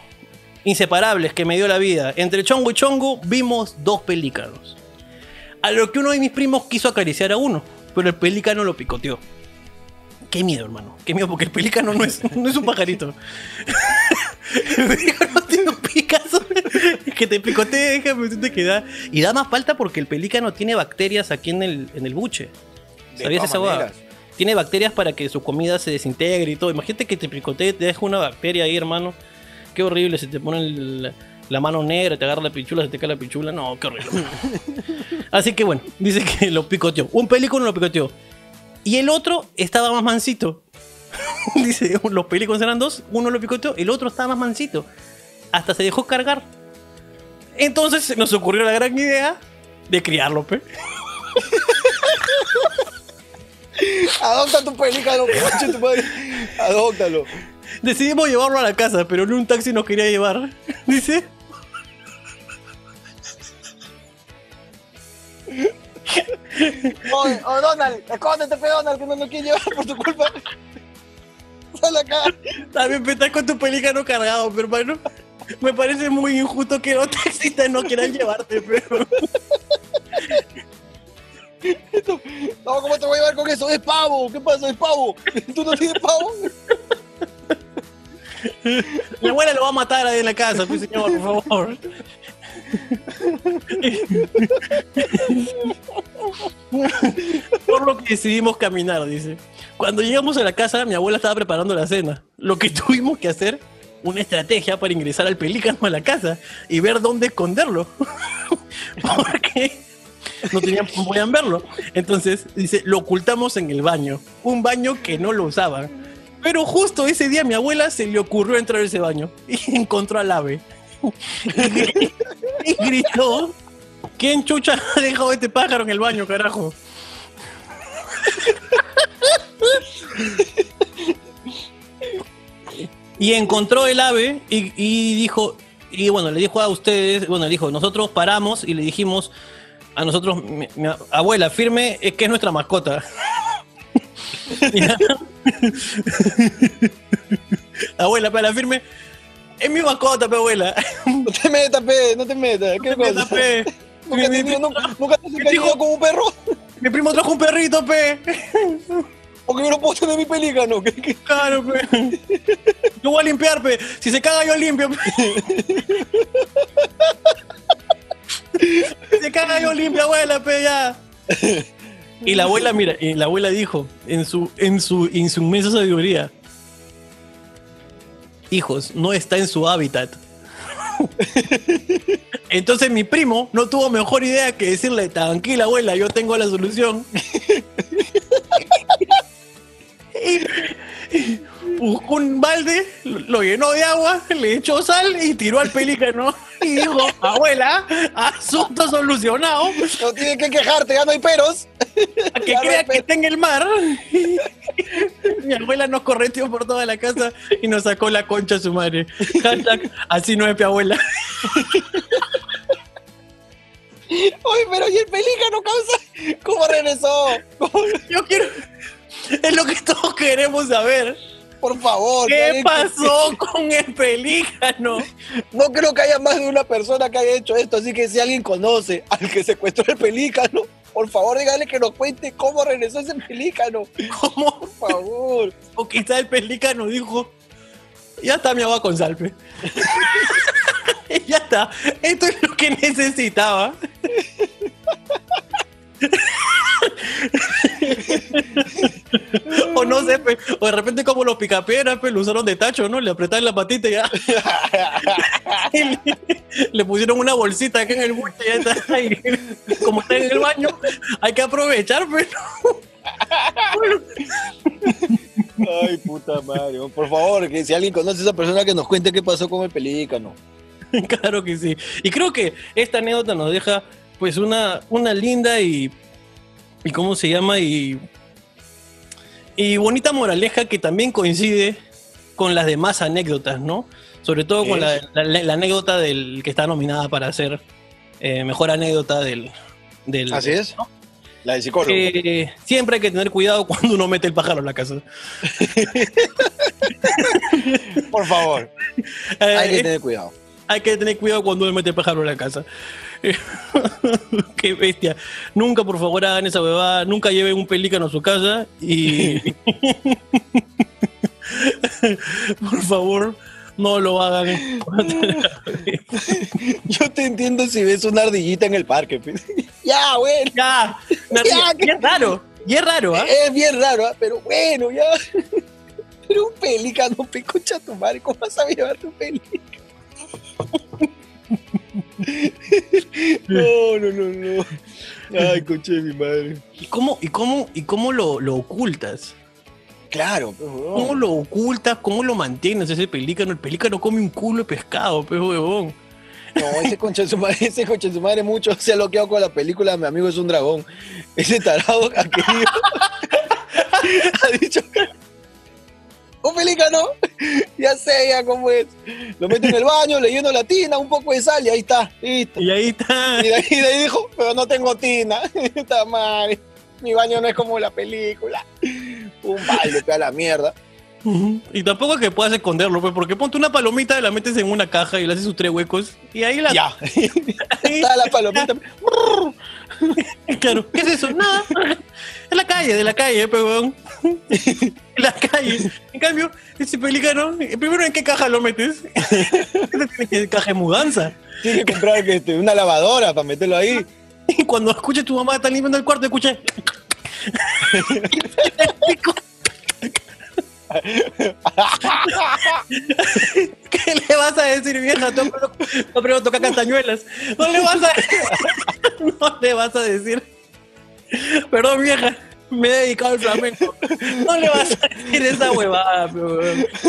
S1: Inseparables que me dio la vida. Entre chongo y chongo vimos dos pelícanos. A lo que uno de mis primos quiso acariciar a uno. Pero el pelícano lo picoteó. Qué miedo, hermano. Qué miedo, porque el pelícano no es, no es un pajarito. el pelícano tiene un picazo que te picotee, déjame decirte que da. Y da más falta porque el pelícano tiene bacterias aquí en el, en el buche. ¿Sabías esa
S2: maneras.
S1: Tiene bacterias para que su comida se desintegre y todo. Imagínate que te picotee, te deja una bacteria ahí, hermano. Qué horrible, se te pone el- la mano negra, te agarra la pichula, se te cae la pichula. No, qué horrible. Así que bueno, dice que lo picoteó. Un pelícano lo picoteó. Y el otro estaba más mansito. dice, los pelícanos eran dos, uno lo picoteó, el otro estaba más mansito. Hasta se dejó cargar. Entonces se nos ocurrió la gran idea de criarlo, pe.
S2: Adopta tu pelícano, concha tu madre. Adóptalo.
S1: Decidimos llevarlo a la casa, pero en un taxi nos quería llevar. Dice.
S2: Oye, oh, Donald, escóndete, pe, Donald, que no lo quiere llevar por tu culpa. Sal acá.
S1: También estás con tu pelícano cargado, mi hermano. Me parece muy injusto que los taxistas no quieran llevarte, pero.
S2: No, ¿cómo te voy a llevar con eso? Es pavo. ¿Qué pasa? Es pavo. ¿Tú no tienes pavo?
S1: Mi abuela lo va a matar ahí en la casa, pues señor, por favor. Por lo que decidimos caminar, dice. Cuando llegamos a la casa, mi abuela estaba preparando la cena. Lo que tuvimos que hacer, una estrategia para ingresar al pelícano a la casa y ver dónde esconderlo. Porque no tenían, podían verlo. Entonces, dice, lo ocultamos en el baño. Un baño que no lo usaban. Pero justo ese día a mi abuela se le ocurrió entrar a ese baño y encontró al ave. y gritó, ¿quién chucha ha dejado este pájaro en el baño, carajo? y encontró el ave y, dijo, y bueno, le dijo a ustedes, bueno, le dijo, nosotros paramos y le dijimos a nosotros, mi abuela, firme, es que es nuestra mascota. Abuela, para la firme, es mi mascota, pe abuela.
S2: No te metas, pe. No te metas. ¿Qué
S1: Mi-
S2: te,
S1: mi-
S2: nunca, nunca te has encariñado con un perro?
S1: Mi primo trajo un perrito, pe.
S2: Porque yo no puedo tener mi pelícano. ¿Qué- qué?
S1: Claro, pe. Yo voy a limpiar, pe. Si se caga, yo limpio, pe. Si se caga, yo limpio, abuela, pe, ya. Y la abuela, mira, y la abuela dijo, en su, en su, en su inmensa sabiduría, hijos, no está en su hábitat. Entonces mi primo no tuvo mejor idea que decirle, tranquila abuela, yo tengo la solución. Buscó un balde, lo llenó de agua, le echó sal y tiró al pelícano. Y dijo, abuela, asunto solucionado,
S2: No tienes que quejarte, ya no hay peros.
S1: a que
S2: Ya
S1: crea que está en el mar. Mi abuela nos correteó por toda la casa y nos sacó la concha a su madre. Hashtag, así no es mi abuela.
S2: Oye, pero ¿y el pelícano, causa? ¿Cómo regresó? ¿Cómo-
S1: Yo quiero. Es lo que todos queremos saber.
S2: Por favor.
S1: ¿Qué pasó con el pelícano?
S2: No creo que haya más de una persona que haya hecho esto, así que si alguien conoce al que secuestró el pelícano, por favor dígale que nos cuente cómo regresó ese pelícano.
S1: ¿Cómo?
S2: Por favor.
S1: O quizá el pelícano dijo, ya está mi agua con salpe. ya está, esto es lo que necesitaba. o no sé, pe, o de repente como los picapiedras, pues lo usaron de tacho, ¿no? Le apretaron la patita y ya. Y le, le pusieron una bolsita acá en el buche y ya está. ahí. como está en el baño, hay que aprovechar, pero
S2: Ay, puta madre. Por favor, que si alguien conoce a esa persona que nos cuente qué pasó con el pelícano.
S1: Claro que sí. Y creo que esta anécdota nos deja pues una, una linda y, y ¿cómo se llama? Y, y bonita moraleja que también coincide con las demás anécdotas, ¿no? Sobre todo con la,
S2: Es.
S1: la- la anécdota del que está nominada para ser eh, mejor anécdota del... del
S2: Así es. La del psicólogo.
S1: que siempre hay que tener cuidado cuando uno mete el pájaro en la casa.
S2: Por favor.
S1: Eh,
S2: Hay que tener cuidado.
S1: hay que tener cuidado cuando uno mete pájaro en la casa. Qué bestia. Nunca, por favor, hagan esa huevada. Nunca lleven un pelícano a su casa. Y. por favor, no lo hagan.
S2: Yo te entiendo si ves una ardillita en el parque. pues. ya, bueno.
S1: ya.
S2: Ya,
S1: y es raro. Y es raro, ¿ah?
S2: Es bien raro, ¿ah? pero bueno, ya. Pero un pelícano, pe, concha tu madre, ¿cómo vas a llevarte un pelícano? No, no, no, no. Ay, concha de mi madre.
S1: ¿Y cómo, y cómo, y cómo lo, lo ocultas?
S2: Claro, pues.
S1: ¿Cómo lo ocultas? ¿Cómo lo mantienes ese pelícano? El pelícano come un culo de pescado, pues, huevón.
S2: No, ese concha de su madre, ese concha de su madre mucho se ha loqueado con la película Mi amigo es un dragón. Ese tarado ha querido. ha dicho. Un pelícano, ya sé ya cómo es. Lo mete en el baño, le lleno la tina, un poco de sal y ahí está, listo.
S1: Y ahí está.
S2: Y de ahí, de ahí dijo, pero no tengo tina. Está mal. Mi baño no es como la película. Un balde, pega la mierda.
S1: Y tampoco es que puedas esconderlo, pues, porque ponte una palomita, la metes en una caja y le haces sus tres huecos. Y ahí la.
S2: Ya.
S1: ahí-
S2: Está la palomita.
S1: claro. ¿Qué es eso? Nada. En la calle, de la calle, weón. En la calle. En cambio, ese pelícano, primero, ¿en qué caja lo metes? Que caja de mudanza.
S2: Tienes que comprar este, una lavadora para meterlo ahí.
S1: Y cuando escuches tu mamá está limpiando el cuarto, escucha. ¿Qué le vas a decir, vieja? Primero- tú primero toca castañuelas. No le vas a No le vas a decir. Perdón, vieja. Me he dedicado al flamenco. No le vas a decir esa huevada.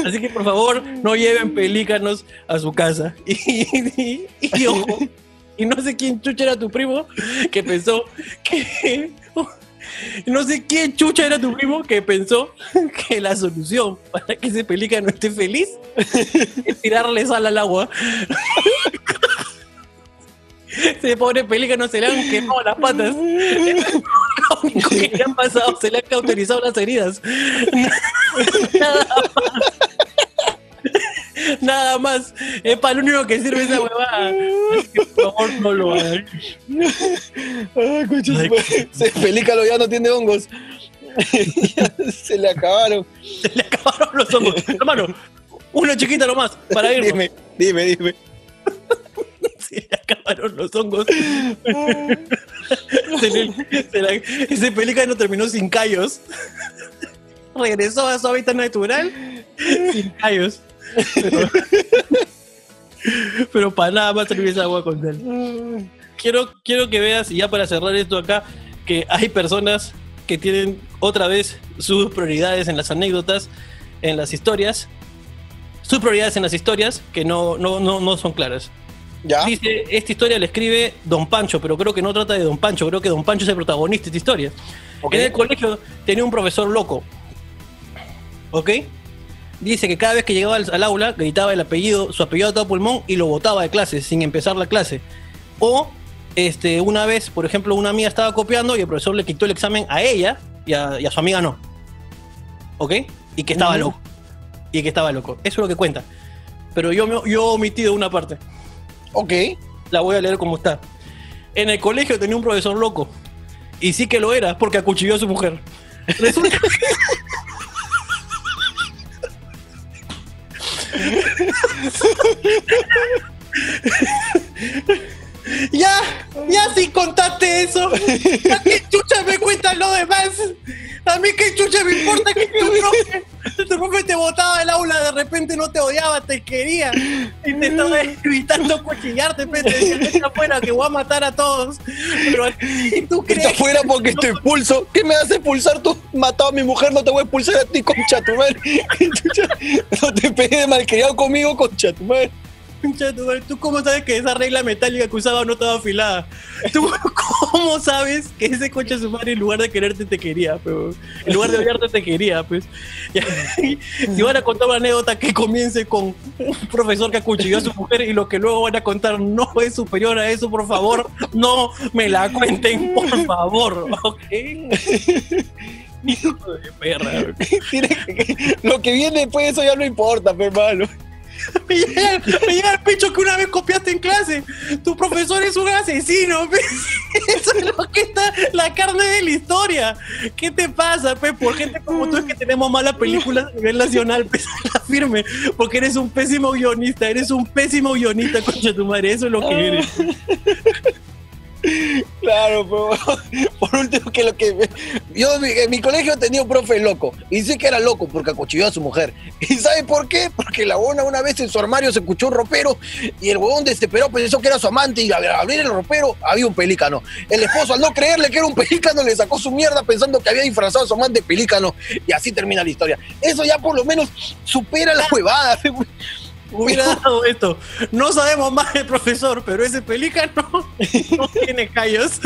S1: Así que por favor, no lleven pelícanos a su casa. Y- y ojo, y no sé quién chucha era tu primo que pensó que. No sé quién chucha era tu primo que pensó que la solución para que ese pelícano esté feliz es tirarle sal al agua. Ese pobre pelícano se le han quemado las patas. Lo único que le han pasado, se le han cauterizado las heridas. Nada más. Nada más. Es para lo único que sirve esa huevada. Así que, por favor, no lo.
S2: Ay, de su madre. Ese pelícano ya no tiene hongos. Se le acabaron.
S1: Se le acabaron los hongos. Hermano, una chiquita nomás para irnos.
S2: Dime, dime, dime.
S1: Se le acabaron los hongos. Se le- se ese pelícano terminó sin callos. Regresó a su hábitat natural sin callos. Pero, pero para nada más servir esa agua con sal. Quiero, quiero que veas, y ya para cerrar esto acá, que hay personas que tienen otra vez sus prioridades en las anécdotas, en las historias. Sus prioridades en las historias que no, no, no, no son claras.
S2: ¿Ya?
S1: Dice, esta historia la escribe Don Pancho, pero creo que no trata de Don Pancho, creo que Don Pancho es el protagonista de esta historia. En el colegio tenía un profesor loco. ¿Ok? Dice que cada vez que llegaba al, al aula gritaba el apellido, su apellido a todo pulmón y lo botaba de clase sin empezar la clase. O este, una vez, por ejemplo, una amiga estaba copiando y el profesor le quitó el examen a ella y a, y a su amiga no. ¿Ok? Y que estaba loco. Y que estaba loco. Eso es lo que cuenta. Pero yo, yo he omitido una parte.
S2: Ok.
S1: La voy a leer como está. En el colegio tenía un profesor loco. Y sí que lo era, porque acuchilló a su mujer. Resulta Ya, ya si contaste eso. ¿A no te odiaba, te quería. Y te estaba evitando cuchillarte, pe, te decía, "Vete afuera que voy a matar a todos. Pero ¿y tú
S2: Está
S1: crees
S2: afuera porque te expulso. ¿Qué me hace expulsar tú? Matado a mi mujer, no te voy a expulsar a ti, concha tu madre. No te pegues de malcriado conmigo, concha tu madre.
S1: ¿Tú cómo sabes que esa regla metálica que usaba no estaba afilada? ¿Tú cómo sabes que ese coche su madre en lugar de quererte te quería? Pero en lugar de odiarte te quería, pues. Y- Si van a contar una anécdota que comience con un profesor que acuchilló a su mujer y lo que luego van a contar no es superior a eso, por favor, no me la cuenten, por favor, ¿ok? Hijo de perra.
S2: Lo que viene después de eso ya no importa, hermano.
S1: Me llega, me llega el pecho que una vez copiaste en clase. Tu profesor es un asesino. Eso es lo que está la carne de la historia. ¿Qué te pasa, pe? Por gente como tú es que tenemos malas películas a nivel nacional, pe. Firme. Porque eres un pésimo guionista. Eres un pésimo guionista, concha tu madre. Eso es lo que eres.
S2: Claro, pero por último que lo que yo mi, en mi colegio tenía un profe loco y sí que era loco porque acuchilló a su mujer. ¿Y sabe por qué? Porque la buena una vez en su armario se escuchó un ropero y el huevón desesperado pensó que era su amante y al abrir el ropero había un pelícano. El esposo al no creerle que era un pelícano le sacó su mierda pensando que había disfrazado a su amante pelícano y así termina la historia. Eso ya por lo menos supera la huevada.
S1: Hubiera dado esto. No sabemos más del profesor, pero ese pelícano no tiene callos.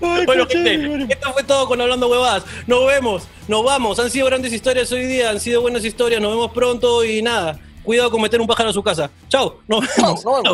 S1: Bueno, gente, esto fue todo con Hablando Huevadas. Nos vemos, nos vamos. Han sido grandes historias hoy día, han sido buenas historias. Nos vemos pronto y nada. Cuidado con meter un pájaro a su casa. Chao, nos vemos.
S2: No, no.